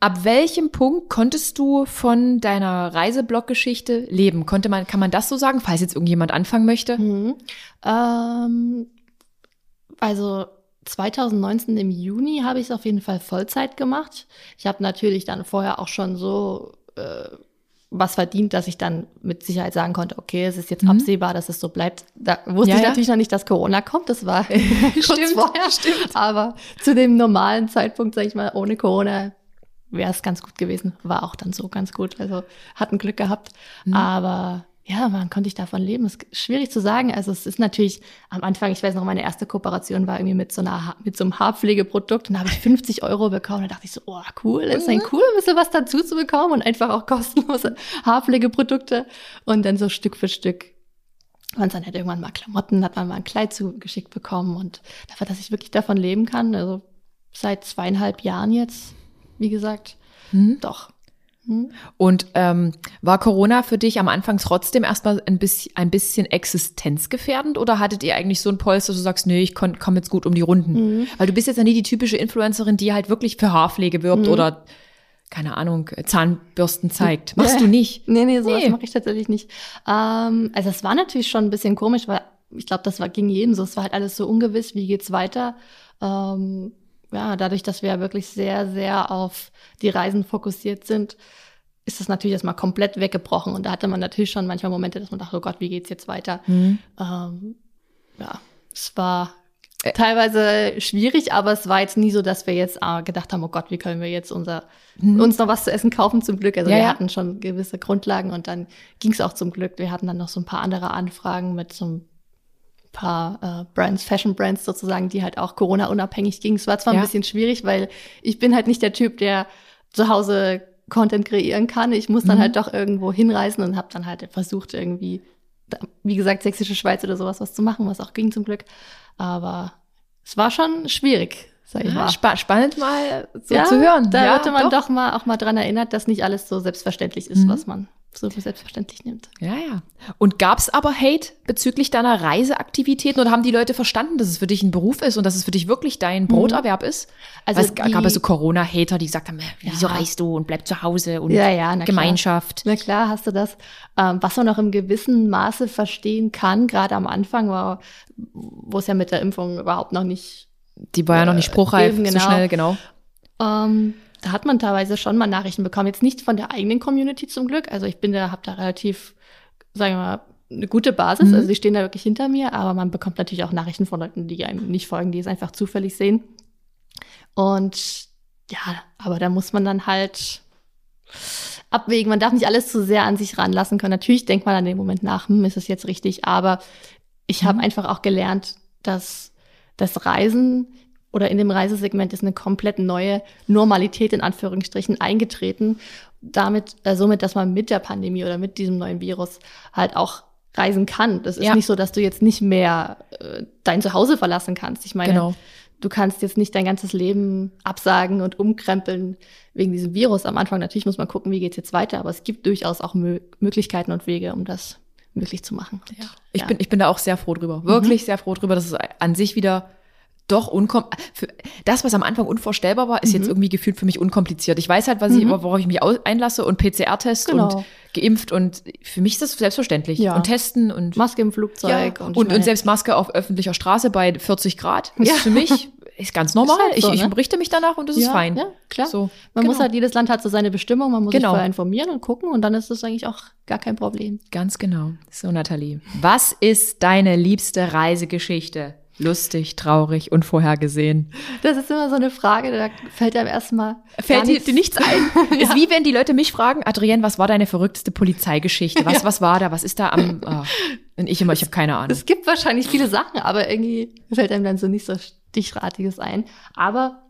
ab welchem Punkt konntest du von deiner Reiseblog-Geschichte leben? Konnte man, kann man das so sagen, falls jetzt irgendjemand anfangen möchte? Mhm. Ähm, also 2019 im Juni habe ich es auf jeden Fall Vollzeit gemacht. Ich habe natürlich dann vorher auch schon so äh, was verdient, dass ich dann mit Sicherheit sagen konnte, okay, es ist jetzt Mhm. absehbar, dass es so bleibt. Da wusste Ja, ich ja. natürlich noch nicht, dass Corona kommt. Das war kurz Stimmt, vorher. stimmt. Aber zu dem normalen Zeitpunkt, sage ich mal, ohne Corona wäre es ganz gut gewesen. War auch dann so ganz gut. Also hatten Glück gehabt. Mhm. Aber ja, wann konnte ich davon leben? Das ist schwierig zu sagen. Also es ist natürlich am Anfang, ich weiß noch, meine erste Kooperation war irgendwie mit so einer mit so einem Haarpflegeprodukt und da habe ich 50 Euro bekommen. Da dachte ich so, oh cool, ist ein cool, ein bisschen was dazu zu bekommen und einfach auch kostenlose Haarpflegeprodukte und dann so Stück für Stück und dann halt irgendwann mal Klamotten, hat man mal ein Kleid zugeschickt bekommen und dafür, dass ich wirklich davon leben kann, also seit zweieinhalb Jahren jetzt, wie gesagt, hm. doch. Hm. Und ähm, war Corona für dich am Anfang trotzdem erstmal ein bisschen, ein bisschen existenzgefährdend oder hattet ihr eigentlich so ein Polster, dass du sagst, nee, ich komme jetzt gut um die Runden? Mhm. Weil du bist jetzt ja nie die typische Influencerin, die halt wirklich für Haarpflege wirbt mhm. oder keine Ahnung, Zahnbürsten zeigt. Machst ja. du nicht? Nee, nee, sowas nee. mache ich tatsächlich nicht. Ähm, also es war natürlich schon ein bisschen komisch, weil ich glaube, das war, ging jedem so. Es war halt alles so ungewiss, wie geht's weiter. Ähm, ja, dadurch, dass wir ja wirklich sehr, sehr auf die Reisen fokussiert sind, ist das natürlich erstmal komplett weggebrochen. Und da hatte man natürlich schon manchmal Momente, dass man dachte, oh Gott, wie geht's jetzt weiter? Mhm. Ähm, ja, es war teilweise schwierig, aber es war jetzt nie so, dass wir jetzt äh, gedacht haben, oh Gott, wie können wir jetzt unser, mhm. uns noch was zu essen kaufen zum Glück. Also ja, wir ja. hatten schon gewisse Grundlagen und dann ging es auch zum Glück. Wir hatten dann noch so ein paar andere Anfragen mit so ein paar äh, Brands, Fashion Brands sozusagen, die halt auch Corona-unabhängig gingen. Es war zwar ja. ein bisschen schwierig, weil ich bin halt nicht der Typ, der zu Hause Content kreieren kann. Ich muss dann mhm. halt doch irgendwo hinreisen und habe dann halt versucht, irgendwie, wie gesagt, sächsische Schweiz oder sowas was zu machen, was auch ging zum Glück. Aber es war schon schwierig, sag ich ja, mal. Spa spannend mal so ja, zu hören. Da ja, man doch. doch. mal auch mal dran erinnert, dass nicht alles so selbstverständlich ist, mhm. was man so für selbstverständlich nimmt. Ja, ja. Und gab es aber Hate bezüglich deiner Reiseaktivitäten oder haben die Leute verstanden, dass es für dich ein Beruf ist und dass es für dich wirklich dein mhm. Broterwerb mhm. ist? Also es gab es so Corona-Hater, die gesagt haben, wieso ja. reist du und bleib zu Hause und ja, ja, na Gemeinschaft. Klar. Na klar, hast du das. Ähm, was man noch im gewissen Maße verstehen kann, gerade am Anfang, war, wo es ja mit der Impfung überhaupt noch nicht die war ja noch nicht äh, spruchreif, eben, genau. so schnell, genau. Ähm, da hat man teilweise schon mal Nachrichten bekommen. Jetzt nicht von der eigenen Community zum Glück. Also ich bin da, habe da relativ, sagen wir mal, eine gute Basis. Mhm. Also die stehen da wirklich hinter mir, aber man bekommt natürlich auch Nachrichten von Leuten, die einem nicht folgen, die es einfach zufällig sehen. Und ja, aber da muss man dann halt abwägen. Man darf nicht alles zu sehr an sich ranlassen können. Natürlich denkt man an den Moment nach, hm, ist es jetzt richtig, aber ich habe mhm. einfach auch gelernt, dass das Reisen oder in dem Reisesegment ist eine komplett neue Normalität in Anführungsstrichen eingetreten. Damit, äh, somit, dass man mit der Pandemie oder mit diesem neuen Virus halt auch reisen kann. Das ist ja. nicht so, dass du jetzt nicht mehr äh, dein Zuhause verlassen kannst. Ich meine, genau. du kannst jetzt nicht dein ganzes Leben absagen und umkrempeln wegen diesem Virus. Am Anfang natürlich muss man gucken, wie geht's jetzt weiter, aber es gibt durchaus auch Mö Möglichkeiten und Wege, um das möglich zu machen. Und, ja. Ich, ja. bin, ich bin da auch sehr froh drüber. Wirklich mhm. sehr froh drüber, dass es an sich wieder doch unkom für das, was am Anfang unvorstellbar war, ist mhm. jetzt irgendwie gefühlt für mich unkompliziert. Ich weiß halt, was ich, mhm. worauf ich mich einlasse und PCR-Test genau. und geimpft und für mich ist das selbstverständlich. Ja. Und testen und Maske im Flugzeug ja. und, und, und, selbst Maske auf öffentlicher Straße bei 40 Grad ist ja. für mich ist ganz normal. Ist halt so, ich, ich berichte mich danach und das ist fein. Ja, klar. So, man genau. muss halt, jedes Land hat so seine Bestimmung, man muss genau. sich vorher informieren und gucken und dann ist das eigentlich auch gar kein Problem. Ganz genau. So, Nathalie. Was ist deine liebste Reisegeschichte? Lustig, traurig, unvorhergesehen? Das ist immer so eine Frage, da fällt einem erstmal. Fällt dir, dir nichts ein? ja. Ist wie wenn die Leute mich fragen, Adrienne, was war deine verrückteste Polizeigeschichte? Was, ja. was war da? Was ist da am. Oh. Und ich immer, ich habe keine Ahnung. Es gibt wahrscheinlich viele Sachen, aber irgendwie fällt einem dann so nicht so Stichratiges ein. Aber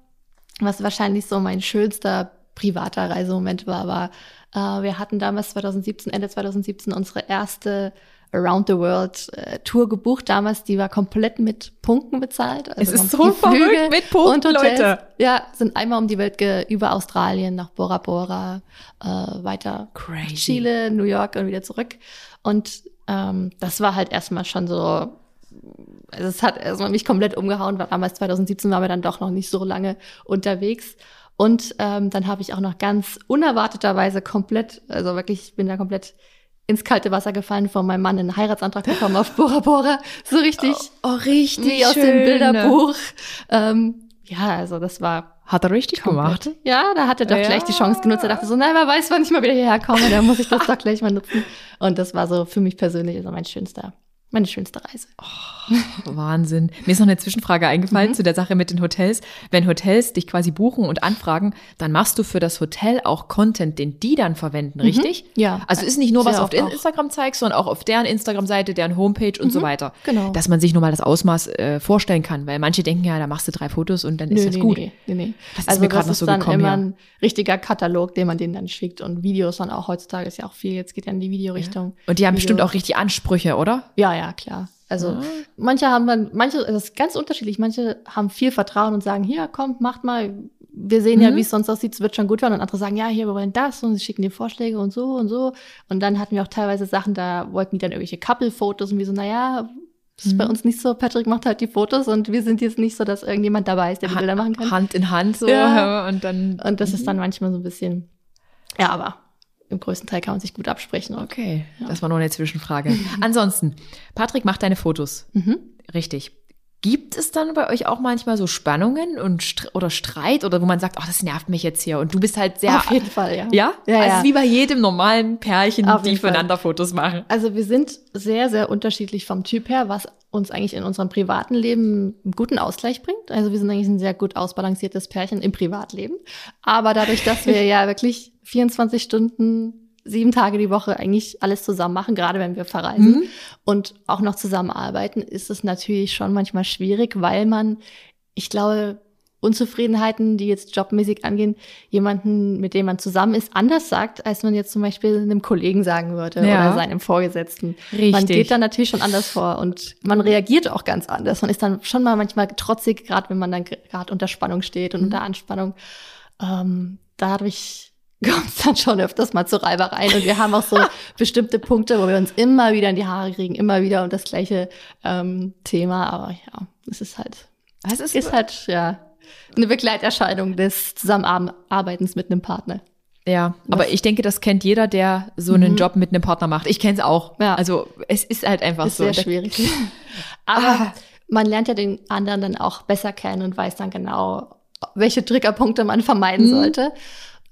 was wahrscheinlich so mein schönster privater Reisemoment war, war, äh, wir hatten damals 2017, Ende 2017 unsere erste Around the World äh, Tour gebucht damals, die war komplett mit Punkten bezahlt. Also es ist so verrückt mit Punkten, Leute. Ja, sind einmal um die Welt über Australien nach Bora Bora, äh, weiter Crazy. Chile, New York und wieder zurück. Und ähm, das war halt erstmal schon so, also es hat erstmal mich komplett umgehauen, weil damals 2017 waren wir dann doch noch nicht so lange unterwegs. Und ähm, dann habe ich auch noch ganz unerwarteterweise komplett, also wirklich, ich bin da komplett ins kalte Wasser gefallen, von meinem Mann einen Heiratsantrag bekommen auf Bora Bora. So richtig. Oh, oh richtig. Wie aus dem Bilderbuch. Ähm, ja, also das war. Hat er richtig komplett. gemacht? Ja, da hat er doch ja. gleich die Chance genutzt. Er dachte so, nein, wer weiß, wann ich mal wieder hierher komme, dann muss ich das doch gleich mal nutzen. Und das war so für mich persönlich also mein schönster Meine schönste Reise. Wahnsinn. Mir ist noch eine Zwischenfrage eingefallen Mhm. zu der Sache mit den Hotels. Wenn Hotels dich quasi buchen und anfragen, dann machst du für das Hotel auch Content, den die dann verwenden, richtig? Mhm. Ja. Also ist nicht nur, was Sehr auf. Instagram zeigst, sondern auch auf deren Instagram-Seite, deren Homepage und so weiter. genau. Dass man sich nur mal das Ausmaß äh, vorstellen kann, weil manche denken ja, da machst du drei Fotos und dann ist das nee, gut. Nee, nee, nee. Das ist also mir grad das noch ist so dann gekommen, immer ja. ein richtiger Katalog, den man denen dann schickt und Videos dann auch heutzutage ist ja auch viel. Jetzt geht ja in die Videorichtung. Und die haben bestimmt Videos. auch richtig Ansprüche, oder? Ja, ja, klar. Also manche haben dann, manche, das ist ganz unterschiedlich. Manche haben viel Vertrauen und sagen, hier, kommt, macht mal. Wir sehen ja, Mhm. wie es sonst aussieht, es wird schon gut werden. Und andere sagen, ja, hier, wir wollen das und sie schicken dir Vorschläge und so und so. Und dann hatten wir auch teilweise Sachen, da wollten die dann irgendwelche Couple-Fotos und wir so, naja, das ist bei Mhm. uns nicht so. Patrick macht halt die Fotos und wir sind jetzt nicht so, dass irgendjemand dabei ist, der die Bilder machen kann. Hand in Hand so Ja. und dann. Und das ist dann manchmal so ein bisschen, ja, aber im größten Teil kann man sich gut absprechen. Okay, das war nur eine Zwischenfrage. Ansonsten, Patrick macht deine Fotos. mhm. Richtig. Gibt es dann bei euch auch manchmal so Spannungen und Str oder Streit oder wo man sagt, ach, das nervt mich jetzt hier und du bist halt sehr Auf jeden Fall, ja. ja, Ja, also ja. wie bei jedem normalen Pärchen, Auf die jeden Fall. Fotos machen. Also wir sind sehr, sehr unterschiedlich vom Typ her, was uns eigentlich in unserem privaten Leben einen guten Ausgleich bringt. Also wir sind eigentlich ein sehr gut ausbalanciertes Pärchen im Privatleben. Aber dadurch, dass wir ja wirklich 24 Stunden, sieben Tage die Woche eigentlich alles zusammen machen, gerade wenn wir verreisen Mhm. und auch noch zusammenarbeiten, ist es natürlich schon manchmal schwierig, weil man, ich glaube, Unzufriedenheiten, die jetzt jobmäßig angehen, jemanden, mit dem man zusammen ist, anders sagt, als man jetzt zum Beispiel einem Kollegen sagen würde Ja. oder seinem Vorgesetzten. Richtig. Man geht dann natürlich schon anders vor und man reagiert auch ganz anders. Man ist dann schon mal manchmal trotzig, gerade wenn man dann gerade unter Spannung steht Mhm. und unter Anspannung. Ähm, dadurch kommt es dann schon öfters mal zu Reibereien und wir haben auch so bestimmte Punkte, wo wir uns immer wieder in die Haare kriegen, immer wieder um das gleiche ähm, Thema. Aber ja, es ist halt, Das ist, ist halt ja eine Begleiterscheinung des Zusammenarbeitens mit einem Partner. ja, aber ich denke, das kennt jeder, der so einen Job mit einem Partner macht. Ich kenne es auch. Mhm. Ja. Also es ist halt einfach ist so. sehr schwierig. Aber man lernt ja den anderen dann auch besser kennen und weiß dann genau, welche Triggerpunkte man vermeiden sollte.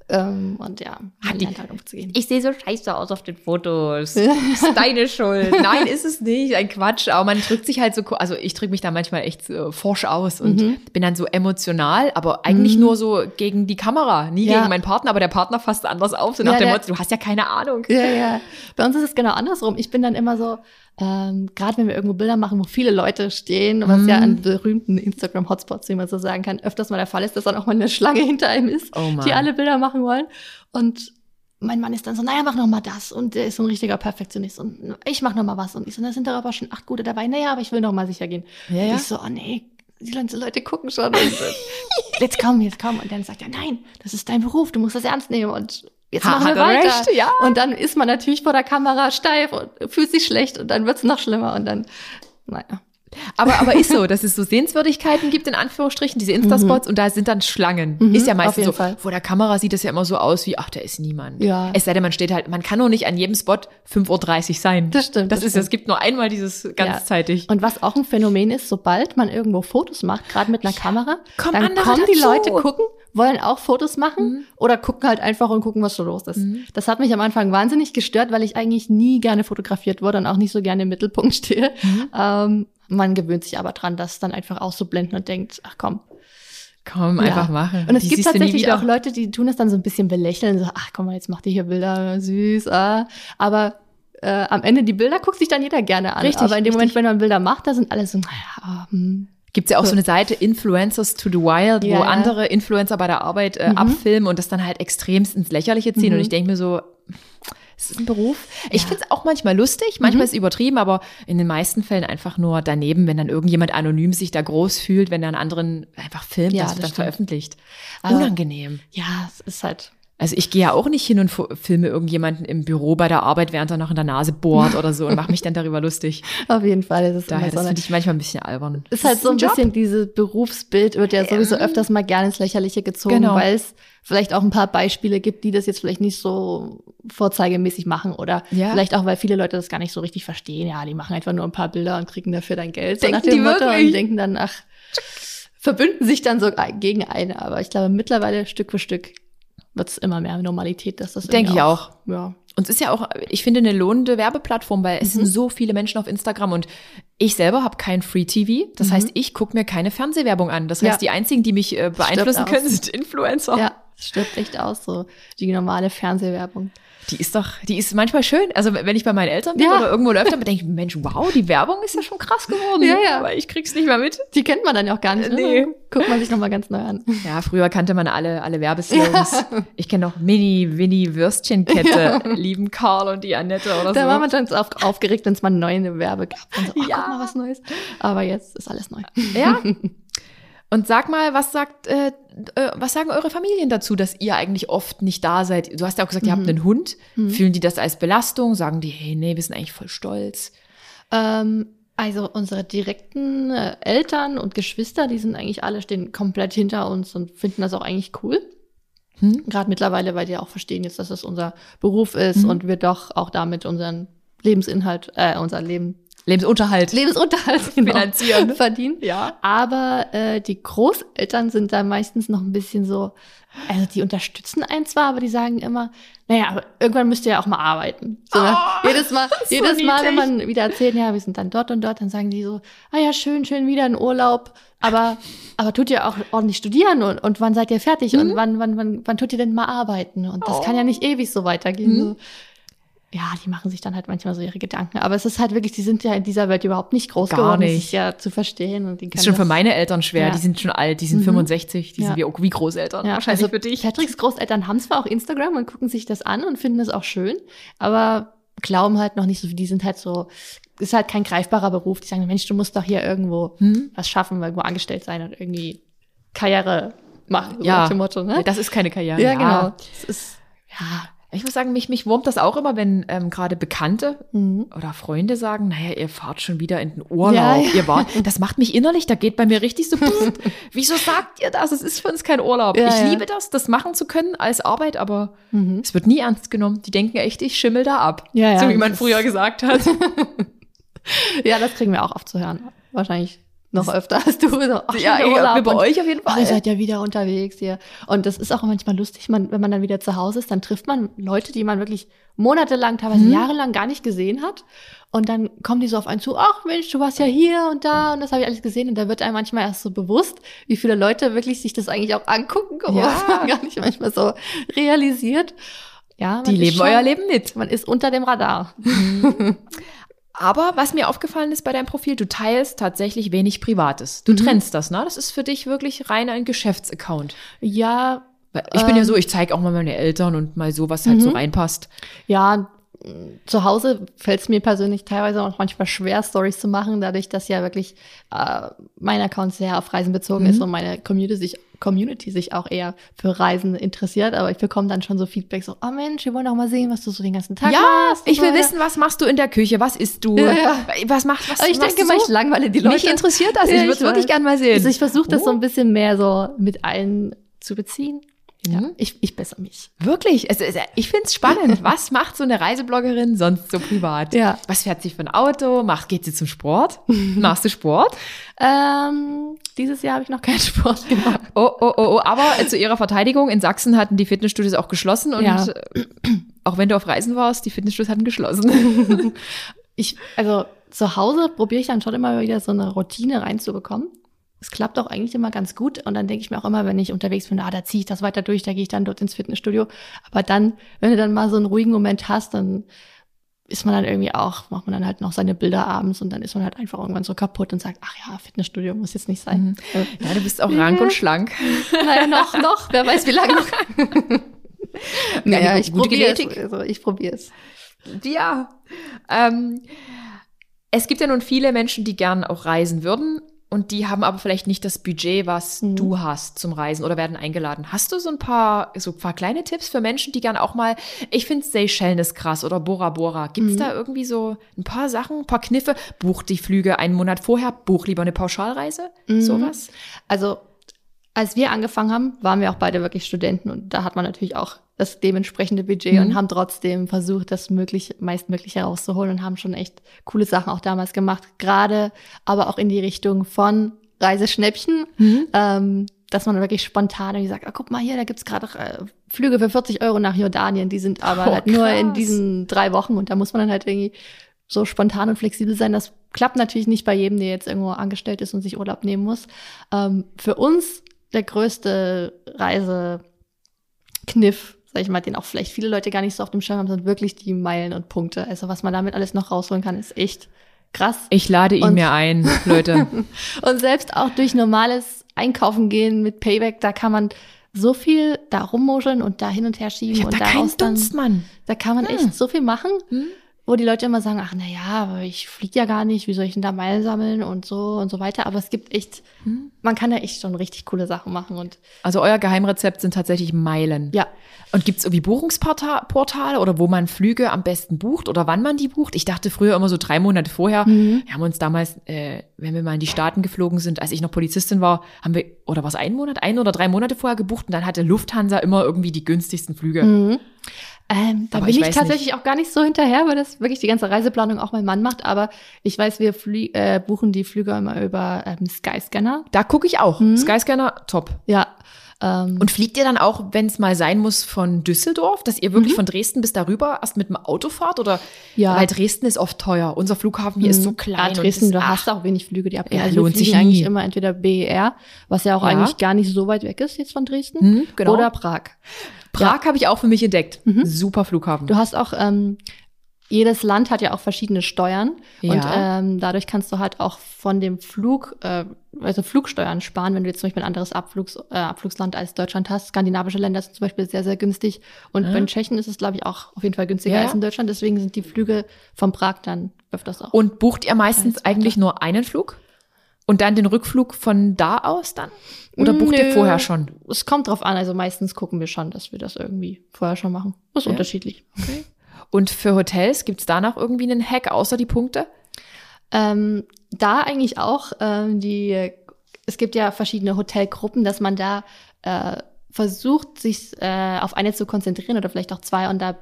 Ähm, und ja, man die- halt umzugehen. Ich sehe so scheiße aus auf den Fotos. ist deine Schuld. Nein, ist es nicht. Ein Quatsch. Aber man drückt sich halt so, also ich drücke mich da manchmal echt so forsch aus und Mhm. bin dann so emotional, aber eigentlich nur so gegen die Kamera, nie Ja. gegen meinen Partner, aber der Partner fasst anders auf, so nach Ja, dem Motto, du hast ja keine Ahnung. Ja, ja. Bei uns ist es genau andersrum. Ich bin dann immer so, ähm, gerade wenn wir irgendwo Bilder machen, wo viele Leute stehen, was ja Mhm. an berühmten Instagram-Hotspots, wie man so sagen kann, öfters mal der Fall ist, dass dann auch mal eine Schlange hinter einem ist, Oh die alle Bilder machen wollen. Und mein Mann ist dann so, naja, mach noch mal das. Und der ist so ein richtiger Perfektionist. Und ich mach noch mal was. Und ich so, da sind doch aber schon acht gute dabei. Naja, aber ich will noch mal sicher gehen. Ja, Und ja. ich so, oh nee, die ganzen Leute gucken schon. Und, jetzt komm, jetzt komm. Und dann sagt er, nein, das ist dein Beruf, du musst das ernst nehmen. Und jetzt Ha- machen wir er weiter. recht, ja. Und dann ist man natürlich vor der Kamera steif und fühlt sich schlecht und dann wird's noch schlimmer und dann, naja. Aber, aber ist so, dass es so Sehenswürdigkeiten gibt, in Anführungsstrichen, diese Insta-Spots, und da sind dann Schlangen. Mhm, ist ja meistens so, Fall. vor der Kamera sieht es ja immer so aus wie, ach, da ist niemand. Ja. Es sei denn, man steht halt, man kann nur nicht an jedem Spot 5.30 Uhr sein. Das stimmt, Das, das ist, stimmt. es gibt nur einmal dieses ganzzeitig. Und was auch ein Phänomen ist, sobald man irgendwo Fotos macht, gerade mit einer Kamera, kommen dann kommen die dazu. Leute gucken, wollen auch Fotos machen oder gucken halt einfach und gucken, was so los ist. Das hat mich am Anfang wahnsinnig gestört, weil ich eigentlich nie gerne fotografiert wurde und auch nicht so gerne im Mittelpunkt stehe. Ähm, man gewöhnt sich aber dran, das dann einfach auszublenden und denkt, ach komm, Komm, einfach machen. Und es Die gibt tatsächlich auch Leute, die tun es dann so ein bisschen belächeln, so, ach komm mal, jetzt macht ihr hier Bilder, süß, ah. Aber äh, am Ende die Bilder guckt sich dann jeder gerne an. Richtig, Aber in dem richtig. Moment, wenn man Bilder macht, da sind alle so, naja, hm. Gibt's ja auch so eine Seite Influencers to the Wild, Ja, wo ja. andere Influencer bei der Arbeit äh, abfilmen und das dann halt extremst ins Lächerliche ziehen. Mhm. Und ich denke mir so, es ist ein Beruf. Ich find's auch manchmal lustig, manchmal ist es übertrieben, aber in den meisten Fällen einfach nur daneben, wenn dann irgendjemand anonym sich da groß fühlt, wenn er einen anderen einfach filmt, Ja, das das dann stimmt. veröffentlicht. Unangenehm. ja, es ist halt, Also ich gehe ja auch nicht hin und filme irgendjemanden im Büro bei der Arbeit, während er noch in der Nase bohrt oder so und mache mich dann darüber lustig. auf jeden Fall ist es Daher, immer das so. finde ich manchmal ein bisschen albern. ist halt so ein Job. bisschen dieses Berufsbild wird ja sowieso öfters mal gerne ins Lächerliche gezogen, Genau. weil es vielleicht auch ein paar Beispiele gibt, die das jetzt vielleicht nicht so vorzeigemäßig machen oder Ja. vielleicht auch, weil viele Leute das gar nicht so richtig verstehen. Ja, die machen einfach nur ein paar Bilder und kriegen dafür dann Geld. Denken so nach dem die Motto wirklich? und denken dann, ach, verbünden sich dann so gegen eine. Aber ich glaube, mittlerweile Stück für Stück wird es immer mehr Normalität, dass das Denke ich auch. Ja. Und es ist ja auch, ich finde, eine lohnende Werbeplattform, weil es Mhm. sind so viele Menschen auf Instagram und ich selber habe kein Free TV. Das heißt, ich gucke mir keine Fernsehwerbung an. Das heißt, Mhm. Ja. die einzigen, die mich äh, beeinflussen können, sind Influencer. Ja, stirbt echt aus, so die normale Fernsehwerbung. Die ist doch, die ist manchmal schön. Also wenn ich bei meinen Eltern bin Ja. oder irgendwo läuft, dann denke ich, Mensch, wow, die Werbung ist ja schon krass geworden. Ja, ja. Aber ich krieg's nicht mehr mit. Die kennt man dann ja auch gar nicht. Ne? Nee. Guckt man sich nochmal ganz neu an. Ja, früher kannte man alle, alle Werbeslogans. Ich kenne noch Mini, Winnie Würstchenkette, lieben Karl und die Annette oder Da so. war man schon auf, aufgeregt, wenn es mal neue Werbe gab. Und so, ach, Ja. guck mal was Neues. Aber jetzt ist alles neu. Ja. Und sag mal, was sagt, äh, äh, was sagen eure Familien dazu, dass ihr eigentlich oft nicht da seid? Du hast ja auch gesagt, ihr habt einen Hund. Fühlen die das als Belastung? Sagen die, hey, nee, wir sind eigentlich voll stolz. Ähm, also unsere direkten äh, Eltern und Geschwister, die sind eigentlich alle stehen komplett hinter uns und finden das auch eigentlich cool. Hm? Gerade mittlerweile, weil die auch verstehen jetzt, dass das unser Beruf ist Mhm. und wir doch auch damit unseren Lebensinhalt, äh, unser Leben, Lebensunterhalt. Lebensunterhalt genau, Finanzieren. verdienen. ja. Aber äh, die Großeltern sind da meistens noch ein bisschen so, also die unterstützen einen zwar, aber die sagen immer, naja, aber irgendwann müsst ihr ja auch mal arbeiten. So, ne? Oh, jedes Mal, jedes Mal, wenn man wieder erzählt, ja, wir sind dann dort und dort, dann sagen die so, ah ja, schön, schön wieder in Urlaub, aber, aber tut ihr auch ordentlich studieren und, und wann seid ihr fertig und wann, wann, wann, wann tut ihr denn mal arbeiten? Und das Oh. kann ja nicht ewig so weitergehen. Mhm. So. Ja, die machen sich dann halt manchmal so ihre Gedanken. Aber es ist halt wirklich, die sind ja in dieser Welt überhaupt nicht groß Gar geworden, nicht. sich ja zu verstehen. Und die Das ist schon für das- meine Eltern schwer. Ja. Die sind schon alt, die sind Mhm. 65, die Ja. sind wie, wie Großeltern. Ja, Wahrscheinlich also für dich. Patricks Großeltern haben zwar auch Instagram und gucken sich das an und finden es auch schön, aber glauben halt noch nicht so, die sind halt so, ist halt kein greifbarer Beruf. Die sagen, Mensch, du musst doch hier irgendwo Hm? was schaffen, irgendwo angestellt sein und irgendwie Karriere machen, so Ja. Motto, ne? Das ist keine Karriere. ja, genau. Es ist, ja. Ich muss sagen, mich, mich wurmt das auch immer, wenn ähm, gerade Bekannte Mhm. oder Freunde sagen, naja, ihr fahrt schon wieder in den Urlaub. Ja, ja. Ihr wart, das macht mich innerlich, da geht bei mir richtig so, pff, wieso sagt ihr das? Es ist für uns kein Urlaub. Ja, ich liebe das, das machen zu können als Arbeit, aber Mhm. es wird nie ernst genommen. Die denken echt, ich schimmel da ab. Ja, ja, so wie man früher gesagt hat. ja, das kriegen wir auch oft zu hören. Wahrscheinlich noch öfter als du. So, ach, ja, ja, Urlaub bei euch auf jeden Oh, Fall. ihr seid ja wieder unterwegs hier. Und das ist auch manchmal lustig, man, wenn man dann wieder zu Hause ist, dann trifft man Leute, die man wirklich monatelang, teilweise Mhm. jahrelang gar nicht gesehen hat. Und dann kommen die so auf einen zu, ach Mensch, du warst ja hier und da und das habe ich alles gesehen. Und da wird einem manchmal erst so bewusst, wie viele Leute wirklich sich das eigentlich auch angucken, Ja. was man gar nicht manchmal so realisiert. Ja, die leben schon- euer Leben mit. Man ist unter dem Radar. Aber was mir aufgefallen ist bei deinem Profil, du teilst tatsächlich wenig Privates. Du Mhm. trennst das, ne? Das ist für dich wirklich rein ein Geschäftsaccount. Ja, Ich bin ja Ähm. so, ich zeige auch mal meine Eltern und mal so, was halt so Mhm. reinpasst. Ja, zu Hause fällt es mir persönlich teilweise auch manchmal schwer, Stories zu machen, dadurch, dass ja wirklich äh, mein Account sehr auf Reisen bezogen Mhm. ist und meine Community sich, Community sich auch eher für Reisen interessiert. Aber ich bekomme dann schon so Feedback, so, oh Mensch, wir wollen auch mal sehen, was du so den ganzen Tag Ja, machst. und ich will so wissen, was machst du in der Küche? Was isst du? Ja, ja. Was macht was? Ich denke mal, so? ich langweile die Leute. Mich interessiert das. Ja, ich würde wirklich weiß. gern mal sehen. Also ich versuche das so Oh. ein bisschen mehr so mit ein zu beziehen. Ja, Mhm. ich, ich bessere mich. Wirklich, es ist, ich finde es spannend. Was macht so eine Reisebloggerin sonst so privat? Ja. Was fährt sie für ein Auto? Macht, geht sie zum Sport? Machst du Sport? Ähm, dieses Jahr habe ich noch keinen Sport gemacht. Oh, oh, oh, oh. Aber äh, zu ihrer Verteidigung, in Sachsen hatten die Fitnessstudios auch geschlossen und Ja. äh, auch wenn du auf Reisen warst, die Fitnessstudios hatten geschlossen. Ich, also zu Hause probiere ich dann schon immer wieder so eine Routine reinzubekommen. Es klappt auch eigentlich immer ganz gut. Und dann denke ich mir auch immer, wenn ich unterwegs bin, ah, da ziehe ich das weiter durch, da gehe ich dann dort ins Fitnessstudio. Aber dann, wenn du dann mal so einen ruhigen Moment hast, dann ist man dann irgendwie auch, macht man dann halt noch seine Bilder abends und dann ist man halt einfach irgendwann so kaputt und sagt, ach ja, Fitnessstudio muss jetzt nicht sein. Äh, ja, du bist auch rank und schlank. naja, noch, noch, wer weiß wie lange noch. naja, die ich probiere es. Also ich probiere es. Ja. Ähm, es gibt ja nun viele Menschen, die gern auch reisen würden und die haben aber vielleicht nicht das Budget, was Mhm. du hast zum Reisen oder werden eingeladen. Hast du so ein paar, so ein paar kleine Tipps für Menschen, die gern auch mal, ich finde Seychellen ist krass oder Bora Bora. Gibt's Mhm. da irgendwie so ein paar Sachen, ein paar Kniffe? Buch die Flüge einen Monat vorher, buch lieber eine Pauschalreise, Mhm. sowas? Also, als wir angefangen haben, waren wir auch beide wirklich Studenten und da hat man natürlich auch das dementsprechende Budget Mhm. und haben trotzdem versucht, das möglich, meistmögliche herauszuholen und haben schon echt coole Sachen auch damals gemacht. Gerade aber auch in die Richtung von Reiseschnäppchen. Mhm. Ähm, dass man wirklich spontan irgendwie sagt, ah, guck mal hier, da gibt's gerade äh, Flüge für 40 Euro nach Jordanien, die sind aber Oh, halt nur in diesen drei Wochen und da muss man dann halt irgendwie so spontan und flexibel sein. Das klappt natürlich nicht bei jedem, der jetzt irgendwo angestellt ist und sich Urlaub nehmen muss. Ähm, für uns der größte Reisekniff, sag ich mal, den auch vielleicht viele Leute gar nicht so auf dem Schirm haben, sind wirklich die Meilen und Punkte. Also was man damit alles noch rausholen kann, ist echt krass. Ich lade ihn Und- mir ein, Leute. Und selbst auch durch normales Einkaufen gehen mit Payback, da kann man so viel da rummuscheln und da hin und her schieben Ich und da keinen daraus dann, Dunst, Mann. da kann man echt so viel machen, Hm? Wo die Leute immer sagen, ach na ja, aber ich fliege ja gar nicht, wie soll ich denn da Meilen sammeln und so und so weiter. Aber es gibt echt, Hm? man kann da echt schon richtig coole Sachen machen und Also euer Geheimrezept sind tatsächlich Meilen. ja, Und gibt's irgendwie Buchungsportale oder wo man Flüge am besten bucht oder wann man die bucht? Ich dachte früher immer so drei Monate vorher. Mhm. Wir haben uns damals, äh, wenn wir mal in die Staaten geflogen sind, als ich noch Polizistin war, haben wir, oder was ein Monat, ein oder drei Monate vorher gebucht und dann hatte Lufthansa immer irgendwie die günstigsten Flüge. Mhm. Ähm, da Aber bin ich ich, tatsächlich auch gar nicht so hinterher, weil das wirklich die ganze Reiseplanung auch mein Mann macht. Aber ich weiß, wir äh, buchen die Flüge immer über ähm, Skyscanner. Da gucke ich auch. Mhm. Skyscanner, top. Ja. Ähm, Und fliegt ihr dann auch, wenn es mal sein muss, von Düsseldorf, dass ihr wirklich von Dresden bis darüber erst mit dem Auto fahrt? Oder Mhm. Ja. weil Dresden ist oft teuer. Unser Flughafen hier ist so klein. Ja, Dresden, du hast auch wenig Flüge, die abgehen. Ja, also lohnt sich eigentlich immer entweder BER, was ja auch Ja. eigentlich gar nicht so weit weg ist jetzt von Dresden, Hm, genau. oder Prag. Prag habe ich auch für mich entdeckt. Mhm. Super Flughafen. Du hast auch, ähm, jedes Land hat ja auch verschiedene Steuern Ja. und ähm, dadurch kannst du halt auch von dem Flug, äh, also Flugsteuern sparen, wenn du jetzt zum Beispiel ein anderes Abflugs, äh, Abflugsland als Deutschland hast. Skandinavische Länder sind zum Beispiel sehr, sehr günstig und Ah. bei Tschechien ist es, glaube ich, auch auf jeden Fall günstiger Ja. als in Deutschland. Deswegen sind die Flüge von Prag dann öfters auch. Und bucht ihr meistens eigentlich nur einen Flug? Und dann den Rückflug von da aus dann? Oder bucht ihr Nö. vorher schon? Es kommt drauf an, also meistens gucken wir schon, dass wir das irgendwie vorher schon machen. Das ist Ja. unterschiedlich. Und für Hotels gibt's da noch irgendwie einen Hack außer die Punkte? Ähm, da eigentlich auch ähm, die, es gibt ja verschiedene Hotelgruppen, dass man da äh, versucht, sich äh, auf eine zu konzentrieren oder vielleicht auch zwei und da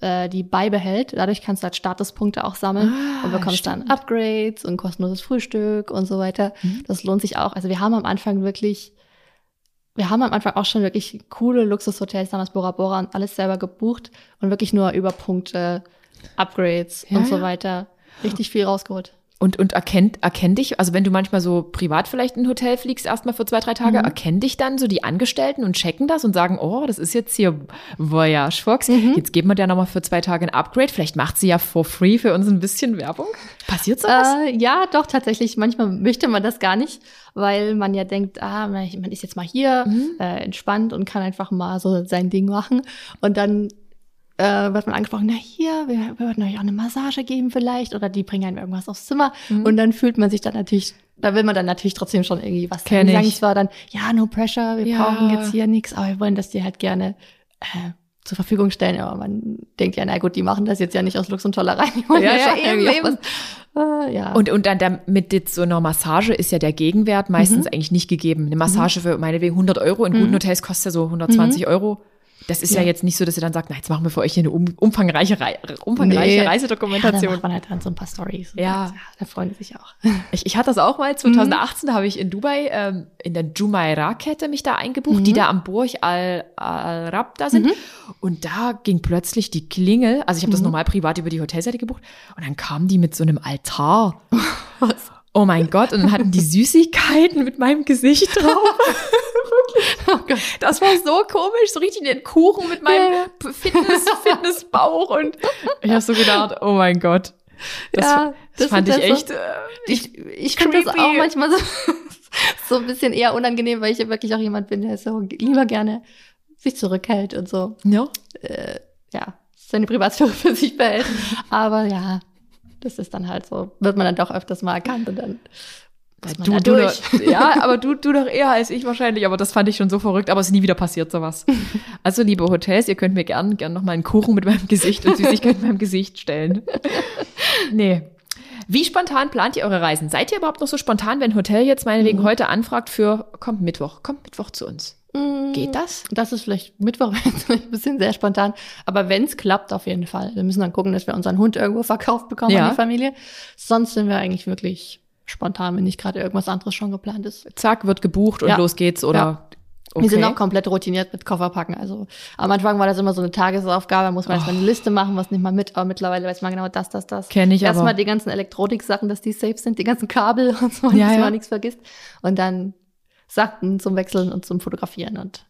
äh, die beibehält. Dadurch kannst du halt Statuspunkte auch sammeln Ah, und bekommst dann stimmt. Upgrades und kostenloses Frühstück und so weiter. Mhm. Das lohnt sich auch. Also wir haben am Anfang wirklich, wir haben am Anfang auch schon wirklich coole Luxushotels, damals Bora Bora und alles selber gebucht und wirklich nur über Punkte, Upgrades Ja, und so ja. weiter richtig viel rausgeholt. Und, und erkennt, erkennt dich, also wenn du manchmal so privat vielleicht in ein Hotel fliegst, erstmal für zwei, drei Tage, Mhm. erkennen dich dann so die Angestellten und checken das und sagen, oh, das ist jetzt hier Voyage Fox. Mhm. Jetzt geben wir dir nochmal für zwei Tage ein Upgrade. Vielleicht macht sie ja for free für uns ein bisschen Werbung. Passiert sowas? Äh, ja, doch, tatsächlich. Manchmal möchte man das gar nicht, weil man ja denkt, ah, man man ist jetzt mal hier, Mhm. äh, entspannt und kann einfach mal so sein Ding machen. Und dann äh, wird man angesprochen, na hier, wir, wir würden euch auch eine Massage geben vielleicht oder die bringen einem irgendwas aufs Zimmer. Mhm. Und dann fühlt man sich dann natürlich, da will man dann natürlich trotzdem schon irgendwie was Kenn sagen. Ich. zwar dann, ja, no pressure, wir Ja. brauchen jetzt hier nichts, aber wir wollen das dir halt gerne äh, zur Verfügung stellen. Aber man denkt ja, na gut, die machen das jetzt ja nicht aus Lux und Tollerei. Ja, ja, schon eben, eben. Äh, ja. Und, und dann da- mit jetzt so einer Massage ist ja der Gegenwert meistens Mhm. eigentlich nicht gegeben. Eine Massage für meinetwegen 100 Euro in guten Hotels kostet ja so 120 Euro. Das ist ja. Mhm. Ja. jetzt nicht so, dass ihr dann sagt, na, jetzt machen wir für euch hier eine um, umfangreiche, Rei umfangreiche Nee. Ja, da Reisedokumentation. macht man halt dann so ein paar Stories. Ja. Da freuen die sich auch. Ich, ich hatte das auch mal 2018, da habe ich in Dubai ähm, in der Jumeirah-Kette mich da eingebucht, Mhm. die da am Burj Al, Al Rab da sind. Und da ging plötzlich die Klingel, also ich habe das Mhm. normal privat über die Hotelseite gebucht, und dann kamen die mit so einem Altar. Oh mein Gott, und dann hatten die Süßigkeiten mit meinem Gesicht drauf. Oh Gott. Das war so komisch, so richtig den Kuchen mit meinem Ja. Fitness, Fitnessbauch und ich habe so gedacht, oh mein Gott. Das, Ja, das, das fand ich halt echt. so- äh, Ich, ich finde das auch manchmal so, so ein bisschen eher unangenehm, weil ich ja wirklich auch jemand bin, der so lieber gerne sich zurückhält und so, ja. äh, ja, seine Privatsphäre für sich behält. Aber ja, das ist dann halt so, wird man dann doch öfters mal erkannt und dann muss man Du, da du durch. doch, ja, aber du, du doch eher als ich wahrscheinlich, aber das fand ich schon so verrückt, aber es ist nie wieder passiert sowas. Also liebe Hotels, ihr könnt mir gern, gern noch mal einen Kuchen mit meinem Gesicht und Süßigkeiten mit meinem Gesicht stellen. Nee. Wie spontan plant ihr eure Reisen? Seid ihr überhaupt noch so spontan, wenn ein Hotel jetzt meinetwegen Mhm. heute anfragt für, kommt Mittwoch, kommt Mittwoch zu uns? Mm, Geht das? Das ist vielleicht Mittwoch ein bisschen sehr spontan. Aber wenn es klappt, auf jeden Fall. Wir müssen dann gucken, dass wir unseren Hund irgendwo verkauft bekommen Ja. an die Familie. Sonst sind wir eigentlich wirklich spontan, wenn nicht gerade irgendwas anderes schon geplant ist. Zack, wird gebucht und Ja. los geht's oder Wir sind auch komplett routiniert mit Kofferpacken. Also am Anfang war das immer so eine Tagesaufgabe, da muss man oh. erstmal eine Liste machen, was nimmt man mit, aber mittlerweile weiß man genau das, das, das. Kenn ich Erstmal die ganzen Elektronik-Sachen, dass die safe sind, die ganzen Kabel und so, ja, dass ja. man nichts vergisst. Und dann Sachen zum Wechseln und zum Fotografieren und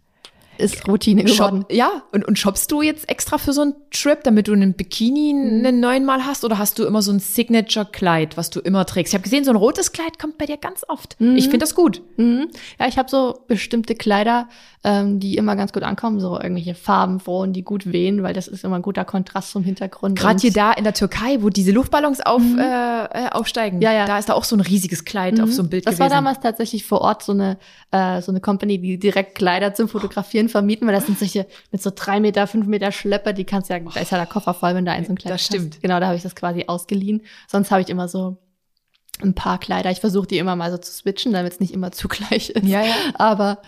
ist Routine geworden. Shop, ja, und, und shoppst du jetzt extra für so einen Trip, damit du einen Bikini mhm. einen neuen Mal hast? Oder hast du immer so ein Signature-Kleid, was du immer trägst? Ich habe gesehen, so ein rotes Kleid kommt bei dir ganz oft. Mhm. Ich finde das gut. Mhm. Ja, ich habe so bestimmte Kleider, ähm, die immer ganz gut ankommen, so irgendwelche farbenfrohen, die gut wehen, weil das ist immer ein guter Kontrast zum Hintergrund. Gerade hier da in der Türkei, wo diese Luftballons auf, mhm. äh, äh, aufsteigen, ja, ja. da ist da auch so ein riesiges Kleid mhm. auf so einem Bild Das gewesen. war damals tatsächlich vor Ort so eine, äh, so eine Company, die direkt Kleider zum Fotografieren vermieten, weil das sind solche mit so drei Meter, fünf Meter Schlepper, die kannst ja, da ist ja der Koffer voll, wenn da ein so ein Kleid Das stimmt. Hast. Genau, da habe ich das quasi ausgeliehen. Sonst habe ich immer so ein paar Kleider. Ich versuche die immer mal so zu switchen, damit es nicht immer zugleich ist. Ja, ja. Aber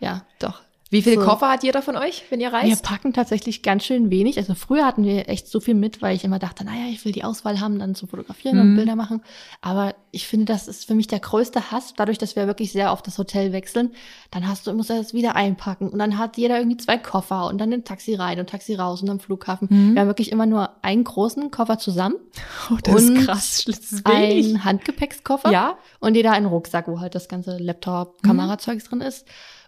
ja, doch. Wie viele so. Koffer hat jeder von euch, wenn ihr reist? Wir packen tatsächlich ganz schön wenig. Also früher hatten wir echt so viel mit, weil ich immer dachte, naja, ich will die Auswahl haben, dann zu fotografieren mhm. und Bilder machen. Aber ich finde, das ist für mich der größte Hass, dadurch, dass wir wirklich sehr oft das Hotel wechseln. Dann hast du, musst du das wieder einpacken und dann hat jeder irgendwie zwei Koffer und dann ein Taxi rein und Taxi raus und am Flughafen. Mhm. Wir haben wirklich immer nur einen großen Koffer zusammen. Oh, das und ist krass. Das ist ein Handgepäckskoffer. Ja. Und jeder einen Rucksack, wo halt das ganze Laptop, Kamerazeugs mhm. drin ist.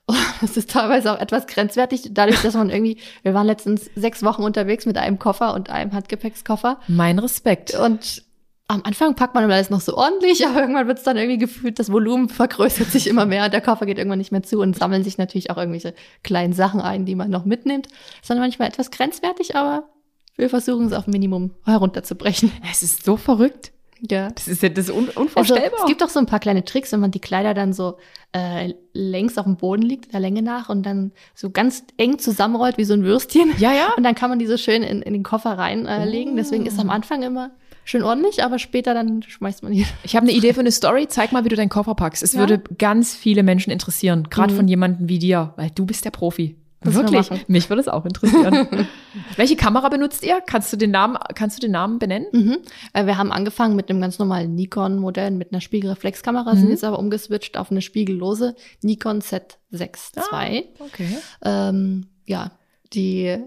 das ist teilweise auch etwas grenzwertig, dadurch, dass man irgendwie, wir waren letztens sechs Wochen unterwegs mit einem Koffer und einem Handgepäckskoffer. Mein Respekt. Und am Anfang packt man alles noch so ordentlich, aber irgendwann wird es dann irgendwie gefühlt, das Volumen vergrößert sich immer mehr und der Koffer geht irgendwann nicht mehr zu und sammeln sich natürlich auch irgendwelche kleinen Sachen ein, die man noch mitnimmt. Das ist dann manchmal etwas grenzwertig, aber wir versuchen es auf Minimum herunterzubrechen. Es ist so verrückt. Ja. Das ist ja das ist un unvorstellbar. Also, es gibt auch so ein paar kleine Tricks, wenn man die Kleider dann so äh, längs auf dem Boden liegt, der Länge nach, und dann so ganz eng zusammenrollt wie so ein Würstchen. Ja, ja. Und dann kann man die so schön in, in den Koffer reinlegen. Äh, oh. Deswegen ist am Anfang immer schön ordentlich, aber später dann schmeißt man die. Ich habe eine Idee für eine Story. Zeig mal, wie du deinen Koffer packst. Es ja? würde ganz viele Menschen interessieren, gerade mhm. von jemandem wie dir, weil du bist der Profi. Wirklich? Mich würde es auch interessieren. Welche Kamera benutzt ihr? Kannst du den Namen, kannst du den Namen benennen? Mhm. Äh, wir haben angefangen mit einem ganz normalen Nikon-Modell mit einer Spiegelreflexkamera, mhm. sind jetzt aber umgeswitcht auf eine spiegellose Nikon Z6 II. Ah, okay. Ähm, ja, die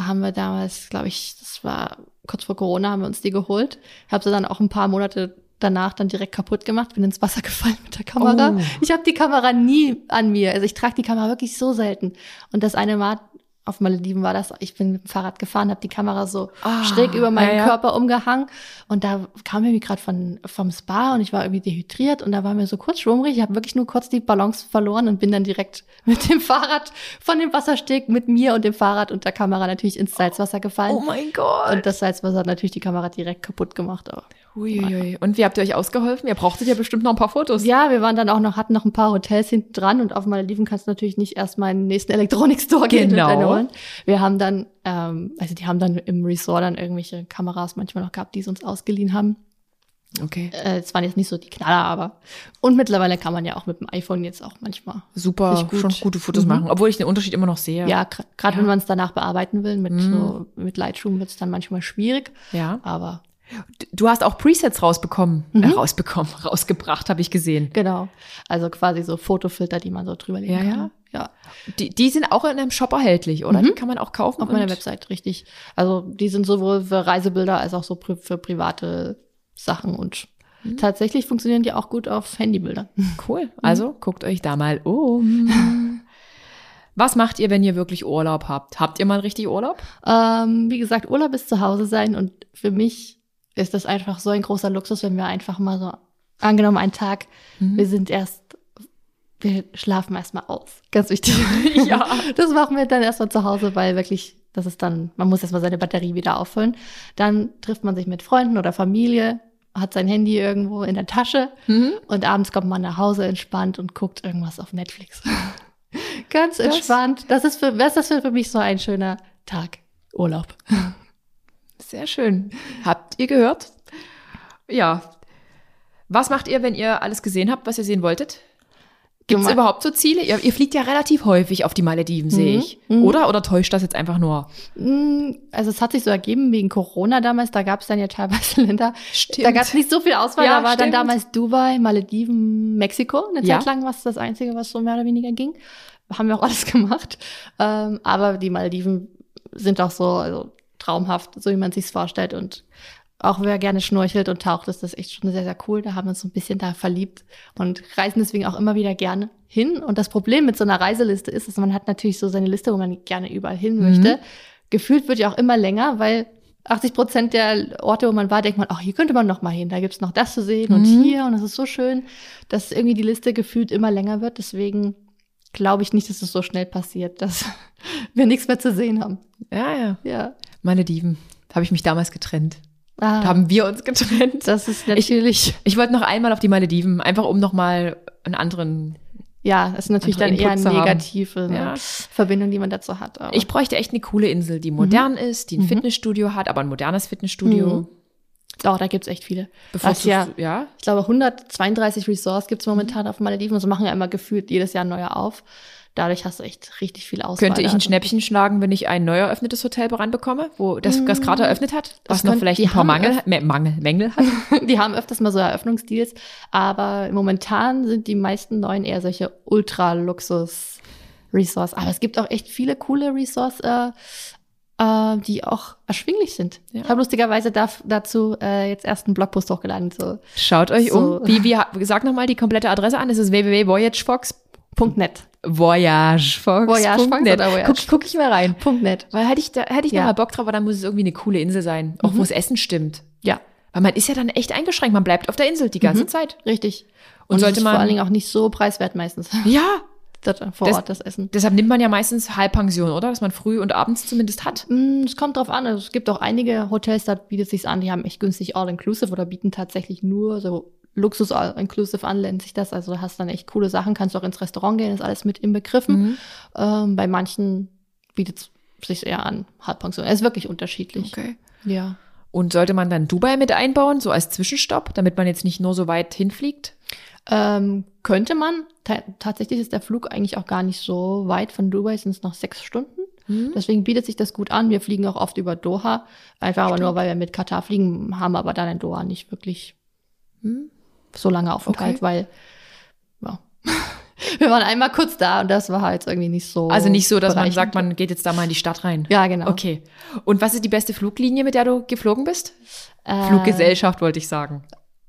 haben wir damals, glaube ich, das war kurz vor Corona, haben wir uns die geholt. Ich habe sie dann auch ein paar Monate danach dann direkt kaputt gemacht, bin ins Wasser gefallen mit der Kamera. Oh. Ich habe die Kamera nie an mir. Also ich trage die Kamera wirklich so selten. Und das eine Mal auf Malediven war das, ich bin mit dem Fahrrad gefahren, habe die Kamera so ah, schräg über meinen ja. Körper umgehangen und da kam irgendwie gerade von vom Spa und ich war irgendwie dehydriert und da war mir so kurz schwummrig, ich habe wirklich nur kurz die Balance verloren und bin dann direkt mit dem Fahrrad von dem Wassersteg mit mir und dem Fahrrad und der Kamera natürlich ins Salzwasser gefallen. Oh mein Gott. Und das Salzwasser hat natürlich die Kamera direkt kaputt gemacht. Aber Uiuiui. Und wie habt ihr euch ausgeholfen? Ihr brauchtet ja bestimmt noch ein paar Fotos. Ja, wir waren dann auch noch, hatten noch ein paar Hotels hinten dran und auf Malediven kannst du natürlich nicht erstmal in den nächsten Elektronikstore gehen genau. und holen. Wir haben dann, ähm, also die haben dann im Resort dann irgendwelche Kameras manchmal noch gehabt, die sie uns ausgeliehen haben. Okay. Äh, es waren jetzt nicht so die Knaller, aber und mittlerweile kann man ja auch mit dem iPhone jetzt auch manchmal super gut. schon gute Fotos mhm. machen, obwohl ich den Unterschied immer noch sehe. Ja, gerade ja. wenn man es danach bearbeiten will mit mhm. so mit Lightroom wird es dann manchmal schwierig. Ja. Aber Du hast auch Presets rausbekommen, mhm. äh, rausbekommen, rausgebracht, habe ich gesehen. Genau. Also quasi so Fotofilter, die man so drüber legen ja, kann. Ja, ja. Die, die sind auch in einem Shop erhältlich, oder? Mhm. Die kann man auch kaufen. Auf meiner Website, richtig. Also die sind sowohl für Reisebilder als auch so für private Sachen und mhm. tatsächlich funktionieren die auch gut auf Handybildern. Cool. Also mhm. guckt euch da mal um. Was macht ihr, wenn ihr wirklich Urlaub habt? Habt ihr mal richtig Urlaub? Ähm, wie gesagt, Urlaub ist zu Hause sein und für mich ist das einfach so ein großer Luxus, wenn wir einfach mal so, angenommen einen Tag, mhm. wir sind erst, wir schlafen erstmal aus. Ganz wichtig. ja. Das machen wir dann erstmal zu Hause, weil wirklich, das ist dann, man muss erstmal seine Batterie wieder auffüllen. Dann trifft man sich mit Freunden oder Familie, hat sein Handy irgendwo in der Tasche mhm. und abends kommt man nach Hause entspannt und guckt irgendwas auf Netflix. Ganz das, entspannt. Das ist für, was ist das für mich so ein schöner Tag? Urlaub. Sehr schön. Habt ihr gehört? Ja. Was macht ihr, wenn ihr alles gesehen habt, was ihr sehen wolltet? Gibt es überhaupt so Ziele? Ihr, ihr, fliegt ja relativ häufig auf die Malediven, mhm. sehe ich. Mhm. Oder? Oder täuscht das jetzt einfach nur? Mhm. Also es hat sich so ergeben wegen Corona damals. Da gab es dann ja teilweise Länder. Stimmt. Da gab es nicht so viel Auswahl. Ja, da war stimmt. dann damals Dubai, Malediven, Mexiko. Eine Zeit ja. lang war es das Einzige, was so mehr oder weniger ging. haben wir auch alles gemacht. Ähm, aber die Malediven sind auch so also, traumhaft, so wie man sich's vorstellt. Und auch wer gerne schnorchelt und taucht, ist das echt schon sehr, sehr cool. Da haben wir uns so ein bisschen da verliebt und reisen deswegen auch immer wieder gerne hin. Und das Problem mit so einer Reiseliste ist, dass man hat natürlich so seine Liste, wo man gerne überall hin Mhm. möchte. Gefühlt wird ja auch immer länger, weil 80 Prozent der Orte, wo man war, denkt man, ach, hier könnte man noch mal hin. Da gibt's noch das zu sehen und Mhm. hier und es ist so schön, dass irgendwie die Liste gefühlt immer länger wird. Deswegen glaube ich nicht, dass es so schnell passiert, dass wir nichts mehr zu sehen haben. Ja, ja. Ja. Malediven. Habe ich mich damals getrennt. Ah, Da haben wir uns getrennt. das ist natürlich, Ich wollte noch einmal auf die Malediven, einfach um nochmal einen anderen. ja, das ist natürlich dann eher eine negative ne, Ja. Verbindung, die man dazu hat. aber- Ich bräuchte echt eine coole Insel, die modern ist, die ein Mhm. Fitnessstudio hat, aber ein modernes Fitnessstudio. Mhm. Oh, da gibt's echt viele. Bevorzugst ja, ja. ich glaube, 132 Resorts gibt's momentan auf den Malediven und so machen ja immer gefühlt jedes Jahr neue auf. Dadurch hast du echt richtig viel Auswahl. Könnte ich ein Schnäppchen schlagen, wenn ich ein neu eröffnetes Hotel ranbekomme, wo das, das gerade eröffnet hat, was noch vielleicht ein paar Mangel, Mangel, Mängel hat? Die haben öfters mal so Eröffnungsdeals, aber momentan sind die meisten neuen eher solche Ultra-Luxus-Resorts. Aber es gibt auch echt viele coole Resorts, äh, äh, die auch erschwinglich sind. Ja. Ich habe lustigerweise da, dazu äh, jetzt erst einen Blogpost hochgeladen. So Schaut euch So. um. Wie, wie, sag nochmal die komplette Adresse an. Es ist www.voyagefox. Punkt .net. Punkt net. oder Voyage? Guck, guck ich mal rein. Punkt .net. Weil hätte ich da, hätte ich Ja. noch mal Bock drauf, aber dann muss es irgendwie eine coole Insel sein. Auch Mhm. wo das Essen stimmt. Ja, Weil man ist ja dann echt eingeschränkt. Man bleibt auf der Insel die ganze Mhm. Zeit. richtig. Und Und, sollte es man- vor allen Dingen auch nicht so preiswert meistens. Ja. Das, vor Das- Ort das Essen. Deshalb nimmt man ja meistens Halbpension, oder? Dass man früh und abends zumindest hat. Mm, Es kommt drauf an. Also es gibt auch einige Hotels, da bietet sich's an, die haben echt günstig All-Inclusive oder bieten tatsächlich nur so Luxus All-Inclusive an, nennt sich das. Also du hast dann echt coole Sachen, kannst auch ins Restaurant gehen, ist alles mit inbegriffen. Mhm. Ähm, bei manchen bietet es sich eher an, Halbpension. Es ist wirklich unterschiedlich. Okay. Ja. Und sollte man dann Dubai mit einbauen, so als Zwischenstopp, damit man jetzt nicht nur so weit hinfliegt? Ähm, könnte man. Ta tatsächlich ist der Flug eigentlich auch gar nicht so weit. Von Dubai sind es noch sechs Stunden. Mhm. Deswegen bietet sich das gut an. Wir fliegen auch oft über Doha. Einfach aber nur, weil wir mit Katar fliegen, haben aber dann in Doha nicht wirklich Hm? So lange Aufenthalt, Okay. weil ja. wir waren einmal kurz da und das war halt irgendwie nicht so. Also nicht so, dass man sagt, man geht jetzt da mal in die Stadt rein. Ja, genau. Okay. Und was ist die beste Fluglinie, mit der du geflogen bist? Äh, Fluggesellschaft, wollte ich sagen.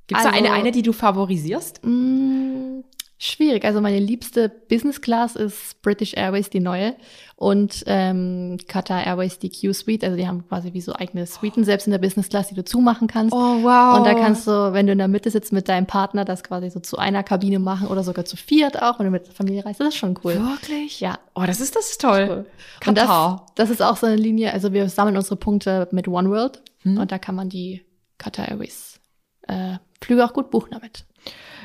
Gibt es da also- eine, eine, die du favorisierst? Mm, schwierig. Also meine liebste Business Class ist British Airways, die neue. Und ähm, Qatar Airways, die Q-Suite. Also die haben quasi wie so eigene Suiten, selbst in der Business Class, die du zumachen kannst. Oh, wow. Und da kannst du, wenn du in der Mitte sitzt mit deinem Partner, das quasi so zu einer Kabine machen oder sogar zu viert auch, wenn du mit der Familie reist. Das ist schon cool. Wirklich? Ja. Oh, das ist, das ist toll. Cool. Und das, das ist auch so eine Linie, also wir sammeln unsere Punkte mit One World Hm. und da kann man die Qatar Airways äh, Flüge auch gut buchen damit.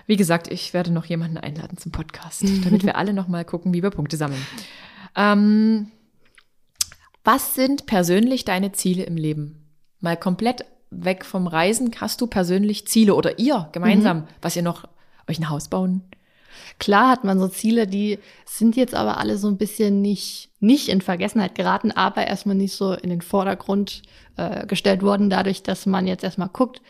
Wie gesagt, ich werde noch jemanden einladen zum Podcast, damit wir alle noch mal gucken, wie wir Punkte sammeln. Ähm, was sind persönlich deine Ziele im Leben? Mal komplett weg vom Reisen. Hast du persönlich Ziele oder ihr gemeinsam, was ihr noch euch ein Haus bauen? Klar hat man so Ziele, die sind jetzt aber alle so ein bisschen nicht, nicht in Vergessenheit geraten, aber erstmal nicht so in den Vordergrund äh, gestellt worden, dadurch, dass man jetzt erstmal guckt,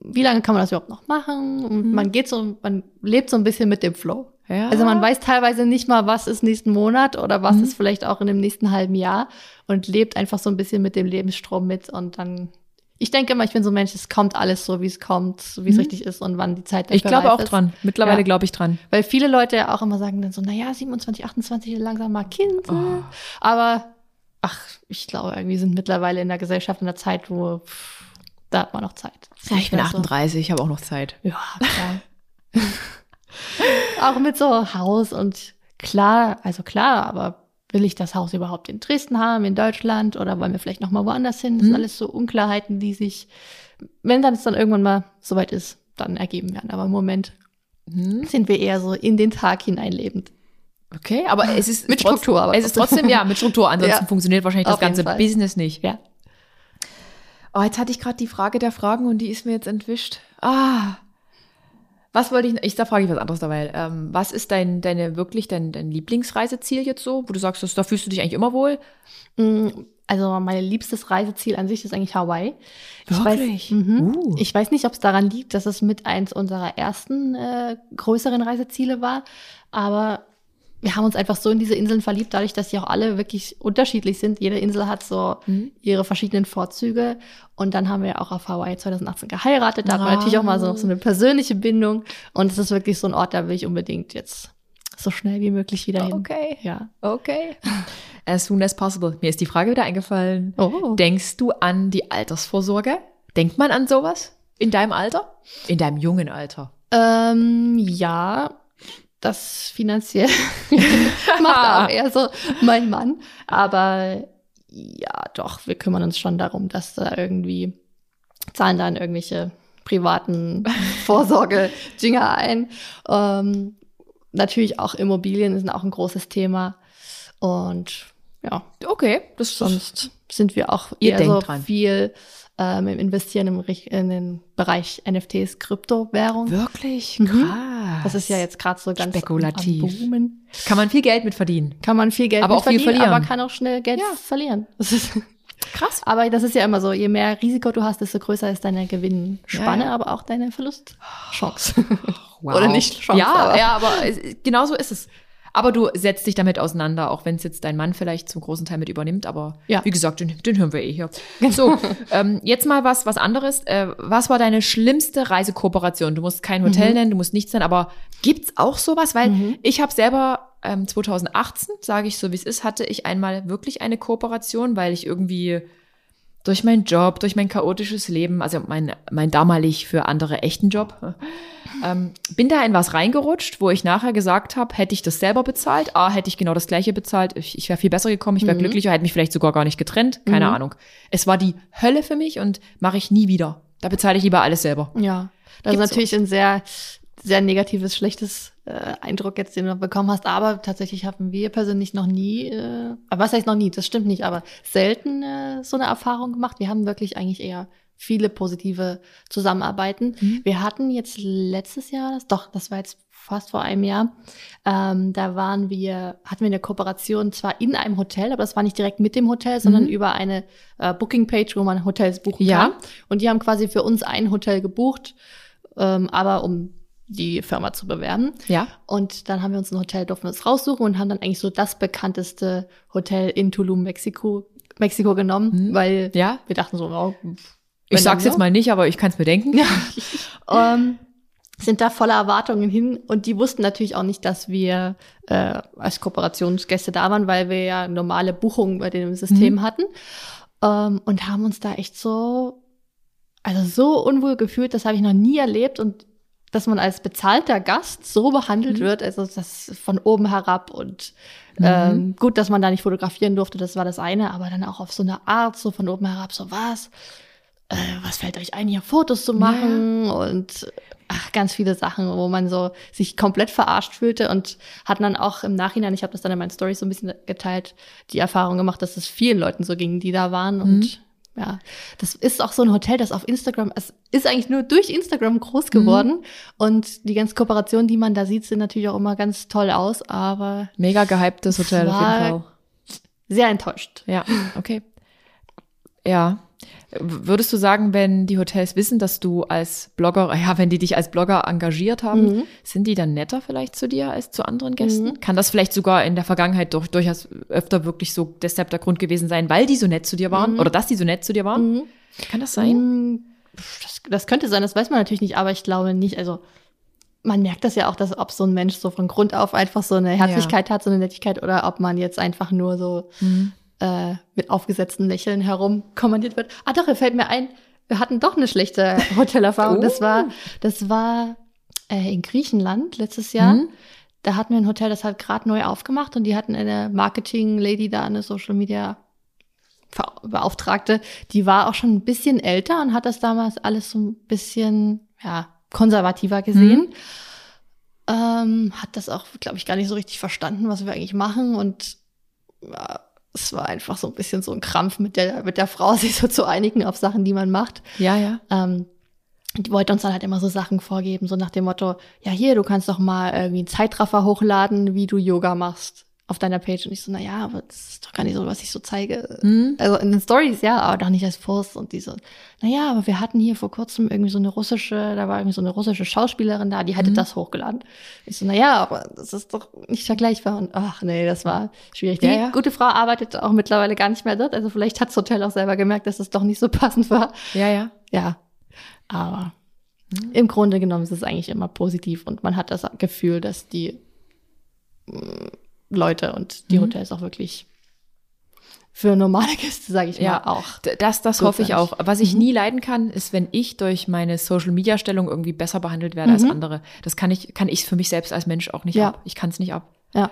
wie lange kann man das überhaupt noch machen? Und man geht so, man lebt so ein bisschen mit dem Flow. Ja. Also man weiß teilweise nicht mal, was ist nächsten Monat oder was ist vielleicht auch in dem nächsten halben Jahr und lebt einfach so ein bisschen mit dem Lebensstrom mit und dann ich denke immer, ich bin so ein Mensch, es kommt alles so, wie es kommt, wie es Mhm. richtig ist und wann die Zeit Ich dafür glaube reif auch ist. dran. Mittlerweile Ja. glaube ich dran. Weil viele Leute ja auch immer sagen dann so, naja, 27, 28 langsam mal Kind. Oh. Aber ach, ich glaube, irgendwie sind mittlerweile in der Gesellschaft in der Zeit, wo pff, da hat man noch Zeit. Nicht mehr so. 38, ich habe auch noch Zeit. Ja, klar. auch mit so Haus und klar, also klar, aber will ich das Haus überhaupt in Dresden haben, in Deutschland oder wollen wir vielleicht noch mal woanders hin? Das Mhm. sind alles so Unklarheiten, die sich, wenn dann es dann irgendwann mal soweit ist, dann ergeben werden. Aber im Moment Hm. sind wir eher so in den Tag hineinlebend. Okay, aber es ist Mit Struktur, aber Es ist trotzdem ja mit Struktur. Ansonsten Ja. funktioniert wahrscheinlich das Auf ganze. Business nicht. Ja. Oh, jetzt hatte ich gerade die Frage der Fragen und die ist mir jetzt entwischt. Ah. Was wollte ich, ich da frage ich was anderes dabei. Ähm, was ist dein, deine wirklich dein, dein Lieblingsreiseziel jetzt so, wo du sagst, das, da fühlst du dich eigentlich immer wohl? Mm, Also mein liebstes Reiseziel an sich ist eigentlich Hawaii. Ich Wirklich? Weiß, mhm. Uh. Ich weiß nicht, ob es daran liegt, dass es mit eins unserer ersten äh, größeren Reiseziele war, aber wir haben uns einfach so in diese Inseln verliebt, dadurch, dass sie auch alle wirklich unterschiedlich sind. Jede Insel hat so Mhm. ihre verschiedenen Vorzüge. Und dann haben wir auch auf Hawaii 2018 geheiratet. Da hat man Wow. natürlich auch mal so, so eine persönliche Bindung. Und es ist wirklich so ein Ort, da will ich unbedingt jetzt so schnell wie möglich wieder hin. Okay. Ja. Okay. As soon as possible. Mir ist die Frage wieder eingefallen. Oh. Denkst du an die Altersvorsorge? Denkt man an sowas in deinem Alter? In deinem jungen Alter? Ähm, ja, das finanziell macht auch eher so mein Mann. Aber ja, doch, wir kümmern uns schon darum, dass da irgendwie zahlen dann irgendwelche privaten Vorsorge-Dinger ein. Ähm, natürlich auch Immobilien sind auch ein großes Thema. Und ja, Okay, das sonst sind wir auch eher so dran. viel ähm, im Investieren im, in den Bereich NFTs, Kryptowährung. wirklich Mhm. krass. Das ist ja jetzt gerade so ganz Spekulativ. Am Boomen. Kann man viel Geld mit verdienen. Kann man viel Geld Aber mit auch viel verdienen, verlieren. aber kann auch schnell Geld Ja. verlieren. Das ist, Krass. aber das ist ja immer so, je mehr Risiko du hast, desto größer ist deine Gewinnspanne, Ja, ja. aber auch deine Verlustchance. Wow. Oder nicht Chance, Ja, aber- ja, aber es- genau so ist es. Aber du setzt dich damit auseinander, auch wenn es jetzt dein Mann vielleicht zum großen Teil mit übernimmt. Aber Ja. wie gesagt, den, den hören wir eh hier. So, ähm, jetzt mal was, was anderes. Äh, was war deine schlimmste Reisekooperation? Du musst kein Hotel nennen, du musst nichts nennen, aber gibt's auch sowas? Weil ich habe selber ähm, 2018, sage ich so wie es ist, hatte ich einmal wirklich eine Kooperation, weil ich irgendwie durch meinen Job, durch mein chaotisches Leben, also mein, mein damalig für andere echten Job, ähm, bin da in was reingerutscht, wo ich nachher gesagt habe, hätte ich das selber bezahlt, A, hätte ich genau das gleiche bezahlt, ich, ich wäre viel besser gekommen, ich wäre glücklicher, hätte mich vielleicht sogar gar nicht getrennt, keine Ahnung. Es war die Hölle für mich und mache ich nie wieder. Da bezahle ich lieber alles selber. Ja, das Gibt's ist natürlich ein sehr, sehr negatives, schlechtes äh, Eindruck jetzt, den du bekommen hast. Aber tatsächlich haben wir persönlich noch nie, äh, aber was heißt noch nie? Das stimmt nicht, aber selten äh, so eine Erfahrung gemacht. Wir haben wirklich eigentlich eher viele positive Zusammenarbeiten. Mhm. Wir hatten jetzt letztes Jahr, das, doch, das war jetzt fast vor einem Jahr, ähm, da waren wir, hatten wir eine Kooperation zwar in einem Hotel, aber das war nicht direkt mit dem Hotel, sondern Mhm. über eine äh, Booking-Page, wo man Hotels buchen Ja. kann. Und die haben quasi für uns ein Hotel gebucht, ähm, aber um die Firma zu bewerben. Ja? Und dann haben wir uns ein Hotel, durften wir uns raussuchen und haben dann eigentlich so das bekannteste Hotel in Tulum, Mexiko, Mexiko genommen, Mhm. weil Ja? wir dachten so, oh, Ich sag's jetzt mal nicht, aber ich kann es mir denken. ja. ähm, sind da voller Erwartungen hin und die wussten natürlich auch nicht, dass wir äh, als Kooperationsgäste da waren, weil wir ja normale Buchungen bei dem System Mhm. hatten ähm, und haben uns da echt so, also so unwohl gefühlt, das habe ich noch nie erlebt und dass man als bezahlter Gast so behandelt Mhm. wird, also das von oben herab und Mhm. ähm, gut, dass man da nicht fotografieren durfte, das war das eine, aber dann auch auf so eine Art, so von oben herab, so was, äh, was fällt euch ein, hier Fotos zu machen und ach, ganz viele Sachen, wo man so sich komplett verarscht fühlte und hatten dann auch im Nachhinein, ich habe das dann in meinen Stories so ein bisschen geteilt, die Erfahrung gemacht, dass es vielen Leuten so ging, die da waren und ja, das ist auch so ein Hotel, das auf Instagram, es ist eigentlich nur durch Instagram groß geworden und die ganzen Kooperationen, die man da sieht, sehen natürlich auch immer ganz toll aus, aber Mega gehyptes Hotel auf jeden Fall. sehr enttäuscht. Ja, okay. Ja. Würdest du sagen, wenn die Hotels wissen, dass du als Blogger, ja, wenn die dich als Blogger engagiert haben, Mhm. sind die dann netter vielleicht zu dir als zu anderen Gästen? Kann das vielleicht sogar in der Vergangenheit durch, durchaus öfter wirklich so deshalb der Grund gewesen sein, weil die so nett zu dir waren oder dass die so nett zu dir waren? Mhm. Kann das sein? Mm, Das, das könnte sein, das weiß man natürlich nicht, aber ich glaube nicht. Also man merkt das ja auch, dass ob so ein Mensch so von Grund auf einfach so eine Herzlichkeit hat, so eine Nettigkeit, oder ob man jetzt einfach nur so Mhm. Äh, mit aufgesetzten Lächeln herumkommandiert wird. Ah doch, er fällt mir ein, wir hatten doch eine schlechte Hotelerfahrung. Das Oh. war, das war äh, in Griechenland letztes Jahr. Mhm. Da hatten wir ein Hotel, das hat gerade neu aufgemacht und die hatten eine Marketing-Lady da, eine Social Media Beauftragte, die war auch schon ein bisschen älter und hat das damals alles so ein bisschen ja, konservativer gesehen. Ähm, hat das auch, glaube ich, gar nicht so richtig verstanden, was wir eigentlich machen. Und ja, es war einfach so ein bisschen so ein Krampf mit der, mit der Frau, sich so zu einigen auf Sachen, die man macht. Ja, ja. Ähm, die wollte uns dann halt immer so Sachen vorgeben, so nach dem Motto, ja hier, du kannst doch mal irgendwie einen Zeitraffer hochladen, wie du Yoga machst. Auf deiner Page. Und ich so, na ja, aber das ist doch gar nicht so, was ich so zeige. Hm? Also in den Stories, ja, aber doch nicht als Post. Und die so, na ja, aber wir hatten hier vor kurzem irgendwie so eine russische, da war irgendwie so eine russische Schauspielerin da, die hatte Mhm. das hochgeladen. Ich so, na ja, aber das ist doch nicht vergleichbar. Und ach nee, das war schwierig. Die Ja, ja. gute Frau arbeitet auch mittlerweile gar nicht mehr dort. Also vielleicht hat das Hotel auch selber gemerkt, dass es doch nicht so passend war. Ja, ja. Ja, aber im Grunde genommen ist es eigentlich immer positiv und man hat das Gefühl, dass die mm, Leute und die Mhm. Hotels auch wirklich für normale Gäste, sage ich Ja. mal, auch. D- Das, das hoffe ich auch. Was ich Mhm. nie leiden kann, ist, wenn ich durch meine Social-Media-Stellung irgendwie besser behandelt werde als Mhm. andere. Das kann ich, kann ich für mich selbst als Mensch auch nicht Ja. ab. Ich kann es nicht ab. Ja.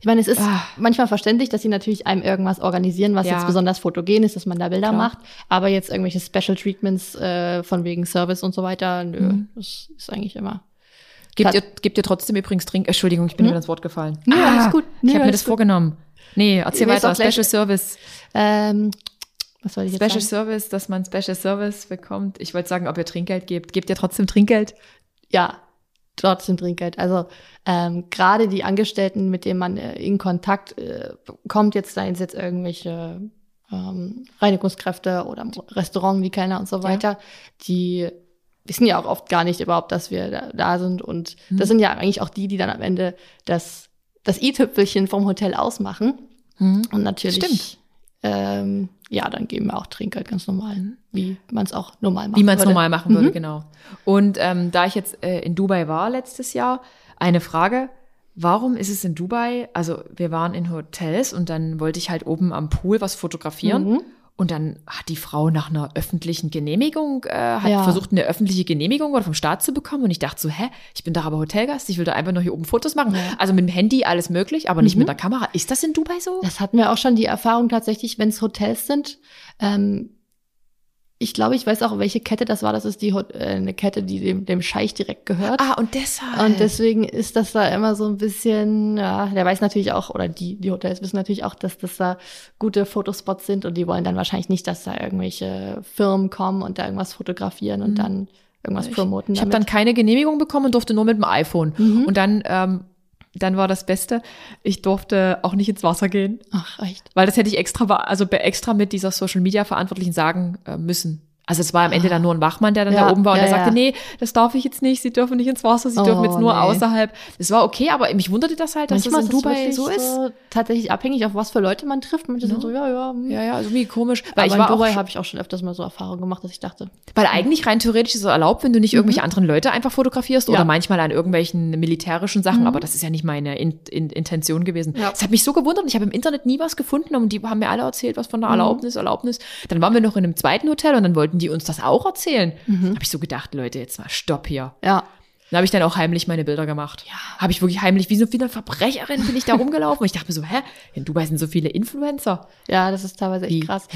Ich meine, es ist Ah. manchmal verständlich, dass sie natürlich einem irgendwas organisieren, was Ja. jetzt besonders fotogen ist, dass man da Bilder Klar. macht. Aber jetzt irgendwelche Special Treatments äh, von wegen Service und so weiter, nö, Mhm. das ist eigentlich immer. Gebt ihr, gebt ihr trotzdem übrigens Trink. Entschuldigung, ich bin Hm? wieder ins Wort gefallen. Nee, alles gut. Nee, ich habe mir das gut. vorgenommen. Nee, erzähl ist weiter. Special Service. Ähm, was soll ich jetzt Special sagen? Service, dass man Special Service bekommt. Ich wollte sagen, ob ihr Trinkgeld gebt. Gebt ihr trotzdem Trinkgeld? Ja, trotzdem Trinkgeld. Also ähm, gerade die Angestellten, mit denen man äh, in Kontakt äh, kommt, jetzt seien es jetzt irgendwelche ähm, Reinigungskräfte oder im Restaurant, die Kellner und so weiter, die wissen ja auch oft gar nicht überhaupt, dass wir da, da sind. Und Mhm. das sind ja eigentlich auch die, die dann am Ende das, das i-Tüpfelchen vom Hotel ausmachen. Und natürlich, Stimmt. Ähm, ja, dann geben wir auch Trinkgeld ganz normal, wie man es auch normal macht. Wie man es normal machen würde, Mhm. genau. Und ähm, da ich jetzt äh, in Dubai war letztes Jahr, eine Frage. Warum ist es in Dubai, also wir waren in Hotels und dann wollte ich halt oben am Pool was fotografieren Mhm. Und dann hat die Frau nach einer öffentlichen Genehmigung, äh, hat Ja. versucht, eine öffentliche Genehmigung oder vom Staat zu bekommen und ich dachte so, hä, ich bin doch aber Hotelgast, ich will da einfach nur hier oben Fotos machen. Ja. Also mit dem Handy alles möglich, aber nicht Mhm. mit der Kamera. Ist das in Dubai so? Das hatten wir auch schon die Erfahrung tatsächlich, wenn es Hotels sind. Ähm, ich glaube, ich weiß auch, welche Kette das war. Das ist die äh, eine Kette, die dem, dem Scheich direkt gehört. Ah, und deshalb. Und deswegen ist das da immer so ein bisschen, ja, der weiß natürlich auch, oder die, die Hotels wissen natürlich auch, dass das da gute Fotospots sind und die wollen dann wahrscheinlich nicht, dass da irgendwelche Firmen kommen und da irgendwas fotografieren und Mhm. dann irgendwas Ich- promoten. Ich habe dann damit. keine Genehmigung bekommen und durfte nur mit dem iPhone. Mhm. Und dann, ähm, dann war das Beste, ich durfte auch nicht ins Wasser gehen, Ach, echt. weil das hätte ich extra, also extra mit dieser Social Media Verantwortlichen sagen äh, müssen. Also es war am Ende dann nur ein Wachmann, der dann Ja, da oben war und ja, der sagte, ja. nee, das darf ich jetzt nicht, Sie dürfen nicht ins Wasser, Sie dürfen Oh, jetzt nur nee. außerhalb. Das war okay, aber mich wunderte das halt, dass Manchmal das in Dubai so ist. tatsächlich abhängig, auf was für Leute man trifft. Manche sind Ja. so, ja, ja. hm. Ja, ja, also irgendwie komisch. Weil Aber ich war in Dubai auch, habe ich auch schon öfters mal so Erfahrungen gemacht, dass ich dachte, weil eigentlich rein theoretisch ist es erlaubt, wenn du nicht irgendwelche anderen Leute einfach fotografierst Mhm. Oder manchmal an irgendwelchen militärischen Sachen, Mhm. aber das ist ja nicht meine in, in, Intention gewesen. Das hat mich so gewundert und ich habe im Internet nie was gefunden und die haben mir alle erzählt, was von der Mhm. Erlaubnis, Erlaubnis. Dann waren wir noch in einem zweiten Hotel und dann wollten die uns das auch erzählen. Mhm. Habe ich so gedacht, Leute, jetzt mal stopp hier. ja, Dann habe ich dann auch heimlich meine Bilder gemacht. Ja. Habe ich wirklich heimlich, wie so eine Verbrecherin bin ich da rumgelaufen. Und ich dachte mir so, hä, in Dubai sind so viele Influencer. ja, das ist teilweise echt Wie? krass.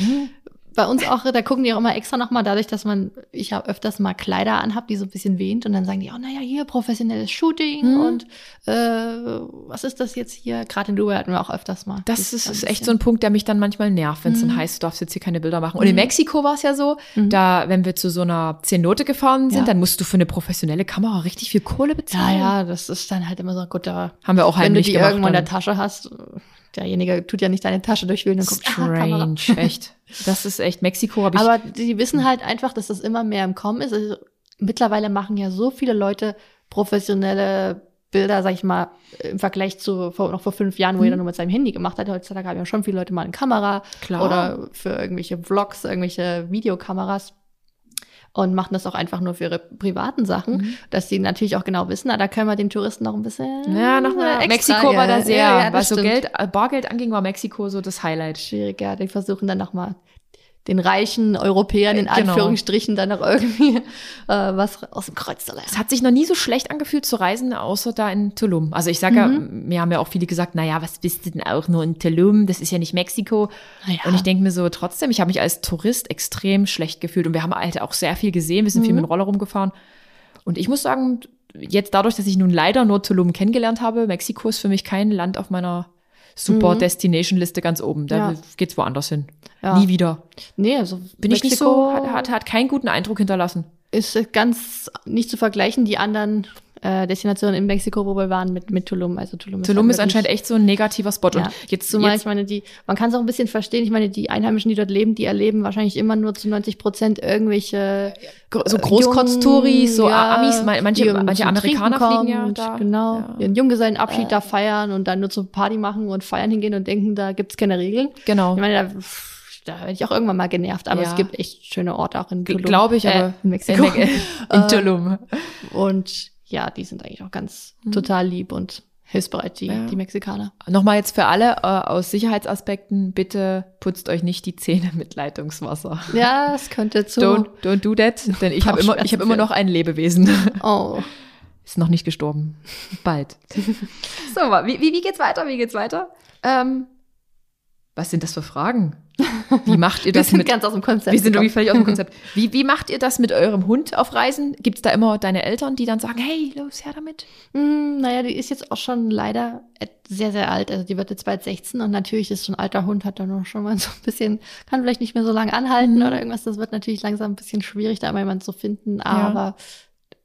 Bei uns auch, da gucken die auch immer extra nochmal, dadurch, dass man, ich habe öfters mal Kleider anhab, die so ein bisschen wehend und dann sagen die, oh naja, hier professionelles Shooting Hm. und äh, was ist das jetzt hier? Gerade in Dubai hatten wir auch öfters mal. Das ist, ist echt so ein Punkt, der mich dann manchmal nervt, wenn es dann heißt, du darfst jetzt hier keine Bilder machen. Und in Mhm. Mexiko war es ja so, Mhm. da, wenn wir zu so einer Zehn-Note gefahren sind, Ja. dann musst du für eine professionelle Kamera richtig viel Kohle Ja, bezahlen. ja, das ist dann halt immer so, gut, da, Haben wir auch wenn du heimlich die gemacht. irgendwo in der. Tasche hast, derjenige tut ja nicht deine Tasche durchwühlen und guckt. Strange, echt. Das ist echt, Mexiko habe ich, Aber die wissen halt einfach, dass das immer mehr im Kommen ist. Also, mittlerweile machen ja so viele Leute professionelle Bilder, sag ich mal, im Vergleich zu vor, noch vor fünf Jahren, wo Mhm. jeder nur mit seinem Handy gemacht hat. Heutzutage haben ja schon viele Leute mal eine Kamera Klar. oder für irgendwelche Vlogs, irgendwelche Videokameras und machen das auch einfach nur für ihre privaten Sachen, Mhm. dass sie natürlich auch genau wissen, na, da können wir den Touristen noch ein bisschen ja, nochmal. Mexiko war da sehr, ja, ja, was das so stimmt. Geld, äh, Bargeld anging, war Mexiko so das Highlight. schwierig, ja. Die versuchen dann nochmal den reichen Europäern in Genau. Anführungsstrichen dann noch irgendwie äh, was aus dem Kreuz zu Es lassen. hat sich noch nie so schlecht angefühlt zu reisen, außer da in Tulum. Also ich sage ja, Mhm. mir haben ja auch viele gesagt, na ja, was bist du denn auch nur in Tulum? Das ist ja nicht Mexiko. Naja. Und ich denke mir so, trotzdem, ich habe mich als Tourist extrem schlecht gefühlt. Und wir haben halt auch sehr viel gesehen, wir sind viel Mhm. mit dem Roller rumgefahren. Und ich muss sagen, jetzt dadurch, dass ich nun leider nur Tulum kennengelernt habe, Mexiko ist für mich kein Land auf meiner super Mhm. Destination-Liste ganz oben. Da Ja. geht's woanders hin. Ja. Nie wieder. Nee, also Bin ich nicht so, hat, hat, hat keinen guten Eindruck hinterlassen. ist ganz nicht zu vergleichen. Die anderen äh, Destinationen in Mexiko, wo wir waren mit, mit Tulum. Also Tulum, Tulum halt ist anscheinend echt so ein negativer Spot. ja. Und jetzt, Zumal jetzt ich meine, die, man kann es auch ein bisschen verstehen. Ich meine, die Einheimischen, die dort leben, die erleben wahrscheinlich immer nur zu 90 Prozent irgendwelche so Großkotztouris, so ja, Amis, man- manche, manche Amerikaner Trinken fliegen ja kommen, da. Genau, Ja. ihren Junggesellenabschied da feiern und dann nur zur Party machen und feiern hingehen und denken, da gibt's keine Regeln. Genau. Ich meine, da, da werde ich auch irgendwann mal genervt, aber Ja. es gibt echt schöne Orte auch in Tulum. Glaube ich, äh, aber in Mexiko. In, in Äh, Tulum. Und ja, die sind eigentlich auch ganz total lieb und hilfsbereit, die, Mhm. Ja. die Mexikaner. Nochmal jetzt für alle äh, aus Sicherheitsaspekten, bitte putzt euch nicht die Zähne mit Leitungswasser. Ja, es könnte zu. Don't, don't do that, denn ich habe immer, ich habe immer noch ein Lebewesen. Oh. Ist noch nicht gestorben. Bald. so, wie, wie, wie geht's weiter? Wie geht's weiter? Ähm, was sind das für Fragen? Wie macht ihr Wir das sind mit ganz aus dem Konzept. Wir sind irgendwie völlig aus dem Konzept. Wie, wie macht ihr das mit eurem Hund auf Reisen? Gibt's da immer deine Eltern, die dann sagen, hey, los, her damit? Mm, naja, die ist jetzt auch schon leider sehr, sehr alt. Also die wird jetzt bald 16 und natürlich ist so ein alter Hund, hat dann noch schon mal so ein bisschen, kann vielleicht nicht mehr so lange anhalten Mhm. oder irgendwas. Das wird natürlich langsam ein bisschen schwierig, da mal jemanden zu finden, aber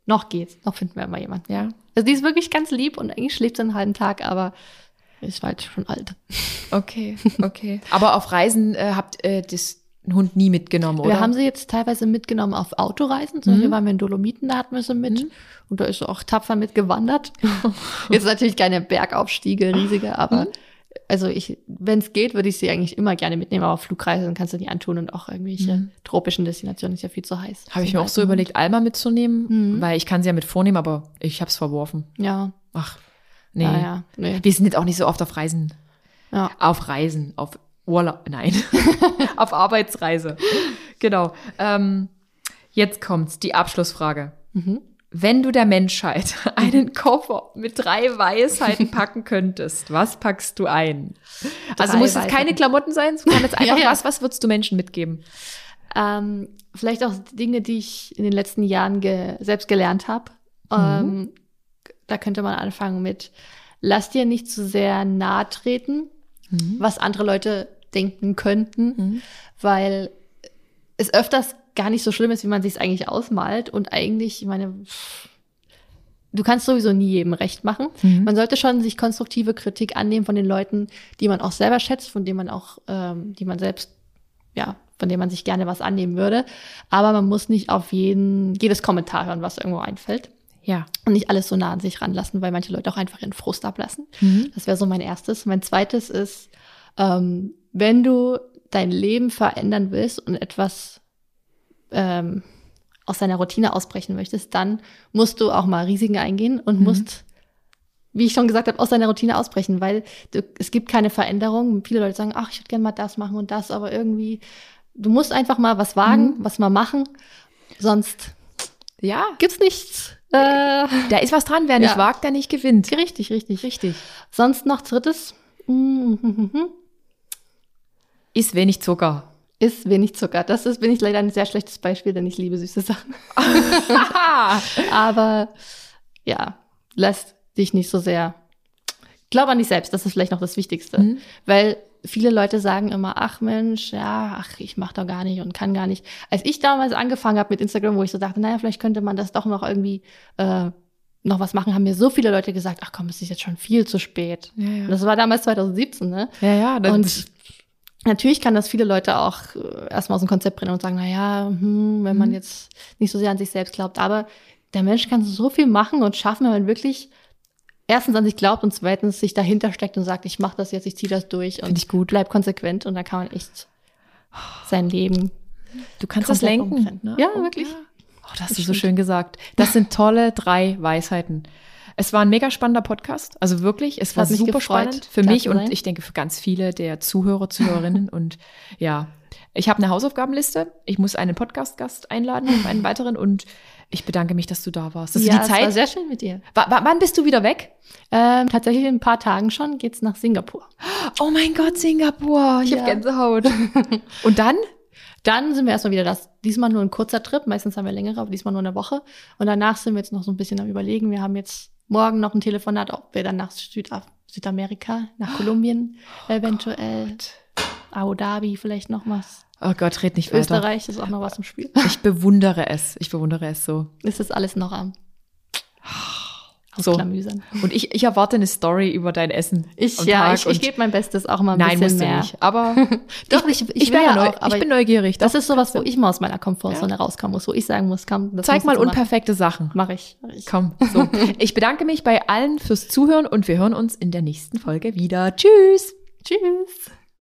noch geht's. Noch finden wir immer jemanden. Ja. Also die ist wirklich ganz lieb und eigentlich schläft sie einen halben Tag, aber ist halt schon alt. Okay, okay. Aber auf Reisen äh, habt äh, das Hund nie mitgenommen, oder? Wir haben sie jetzt teilweise mitgenommen auf Autoreisen. Zum Beispiel Mhm. waren wir in Dolomiten, da hatten wir sie mit. Mhm. Und da ist sie auch tapfer mitgewandert. jetzt natürlich keine Bergaufstiege, riesige, aber Mhm. also ich, wenn es geht, würde ich sie eigentlich immer gerne mitnehmen. Aber auf Flugreisen kannst du die antun und auch irgendwelche Mhm. tropischen Destinationen ist ja viel zu heiß. Habe ich mir auch so überlegt, Alma mitzunehmen, Mhm. weil ich kann sie ja mit vornehmen, aber ich habe es verworfen. Ja, Ach, nee. ja. Nee. Wir sind jetzt auch nicht so oft auf Reisen. ja. Auf Reisen, auf Urlaub, nein, auf Arbeitsreise. Genau. Ähm, jetzt kommt's, die Abschlussfrage. Mhm. Wenn du der Menschheit einen Koffer mit drei Weisheiten packen könntest, was packst du ein? Also Drei muss es keine. Klamotten sein, es kann jetzt einfach Ja, ja. was, was würdest du Menschen mitgeben? Ähm, vielleicht auch Dinge, die ich in den letzten Jahren ge selbst gelernt habe. Mhm. Ähm, da könnte man anfangen mit, lass dir nicht zu sehr nahe treten, was andere Leute denken könnten, Mhm. weil es öfters gar nicht so schlimm ist, wie man sich es eigentlich ausmalt. Und eigentlich, ich meine, du kannst sowieso nie jedem recht machen. Mhm. Man sollte schon sich konstruktive Kritik annehmen von den Leuten, die man auch selber schätzt, von denen man auch, ähm, die man selbst, ja, von denen man sich gerne was annehmen würde. Aber man muss nicht auf jeden, jedes Kommentar hören, was irgendwo einfällt. Ja. Und nicht alles so nah an sich ranlassen, weil manche Leute auch einfach ihren Frust ablassen. Mhm. Das wäre so mein erstes. Mein zweites ist, ähm, wenn du dein Leben verändern willst und etwas ähm, aus deiner Routine ausbrechen möchtest, dann musst du auch mal Risiken eingehen und Mhm. musst, wie ich schon gesagt habe, aus deiner Routine ausbrechen, weil du, es gibt keine Veränderung. Viele Leute sagen, ach, ich würde gerne mal das machen und das, aber irgendwie, du musst einfach mal was wagen, was mal machen, sonst Ja, gibt's nichts. Äh, da ist was dran. Wer nicht Ja. wagt, der nicht gewinnt. richtig, richtig. Richtig. Sonst noch drittes. Mhm. Ist wenig Zucker. Ist wenig Zucker. Das ist, bin ich leider ein sehr schlechtes Beispiel, denn ich liebe süße Sachen. Aber ja, lass dich nicht so sehr. Glaub an dich selbst, das ist vielleicht noch das Wichtigste. Mhm. Weil viele Leute sagen immer, ach Mensch, ja, ach, ich mach doch gar nicht und kann gar nicht. Als ich damals angefangen habe mit Instagram, wo ich so dachte, naja, vielleicht könnte man das doch noch irgendwie äh, noch was machen, haben mir so viele Leute gesagt, ach komm, es ist jetzt schon viel zu spät. Ja, ja. Und Das war damals 2017, ne? Ja, ja. dann- Und natürlich kann das viele Leute auch äh, erstmal aus dem Konzept bringen und sagen, na ja, hm, wenn man Mhm. jetzt nicht so sehr an sich selbst glaubt. Aber der Mensch kann so viel machen und schaffen, wenn man wirklich erstens an sich glaubt und zweitens sich dahinter steckt und sagt, ich mache das jetzt, ich ziehe das durch und Finde ich gut. bleib konsequent und dann kann man echt sein Leben. Du kannst das lenken. Ne? Ja, Oh, wirklich. Ja. Oh, das hast du so schön gesagt. Das sind tolle drei Weisheiten. Es war ein mega spannender Podcast. Also wirklich, es war super gefreut, spannend für mich und ich denke für ganz viele der Zuhörer, Zuhörerinnen. und ja, ich habe eine Hausaufgabenliste. Ich muss einen Podcast-Gast einladen, einen weiteren. Und ich bedanke mich, dass du da warst. Dass ja, die es war Zeit. sehr schön mit dir. Wa- wann bist du wieder weg? Ähm, tatsächlich in ein paar Tagen schon geht's nach Singapur. Oh mein Gott, Singapur. Ich Ja. habe Gänsehaut. und dann? Dann sind wir erstmal wieder das. Diesmal nur ein kurzer Trip. Meistens haben wir längere, aber diesmal nur eine Woche. Und danach sind wir jetzt noch so ein bisschen am Überlegen. Wir haben jetzt morgen noch ein Telefonat, ob wir dann nach Südaf Südamerika, nach Kolumbien eventuell, Abu Dhabi vielleicht noch was. Oh Gott, red nicht weiter. Österreich ist auch noch was im Spiel. Ich bewundere es. Ich bewundere es so. Ist das alles noch am? So. ausklamüsern. Und ich, ich erwarte eine Story über dein Essen. Ich, ja, ich, ich gebe mein Bestes auch mal ein Nein, bisschen musst du mehr. nicht. Aber Doch, ich, ich, ich, bin ja ja neu, auch, ich bin neugierig. das Doch. ist sowas, wo ich mal aus meiner Komfortzone rauskommen muss, wo ich sagen muss, komm, das Zeig mal unperfekte Sachen. Mach ich. Mach ich. Komm, so. Ich bedanke mich bei allen fürs Zuhören und wir hören uns in der nächsten Folge wieder. Tschüss! Tschüss.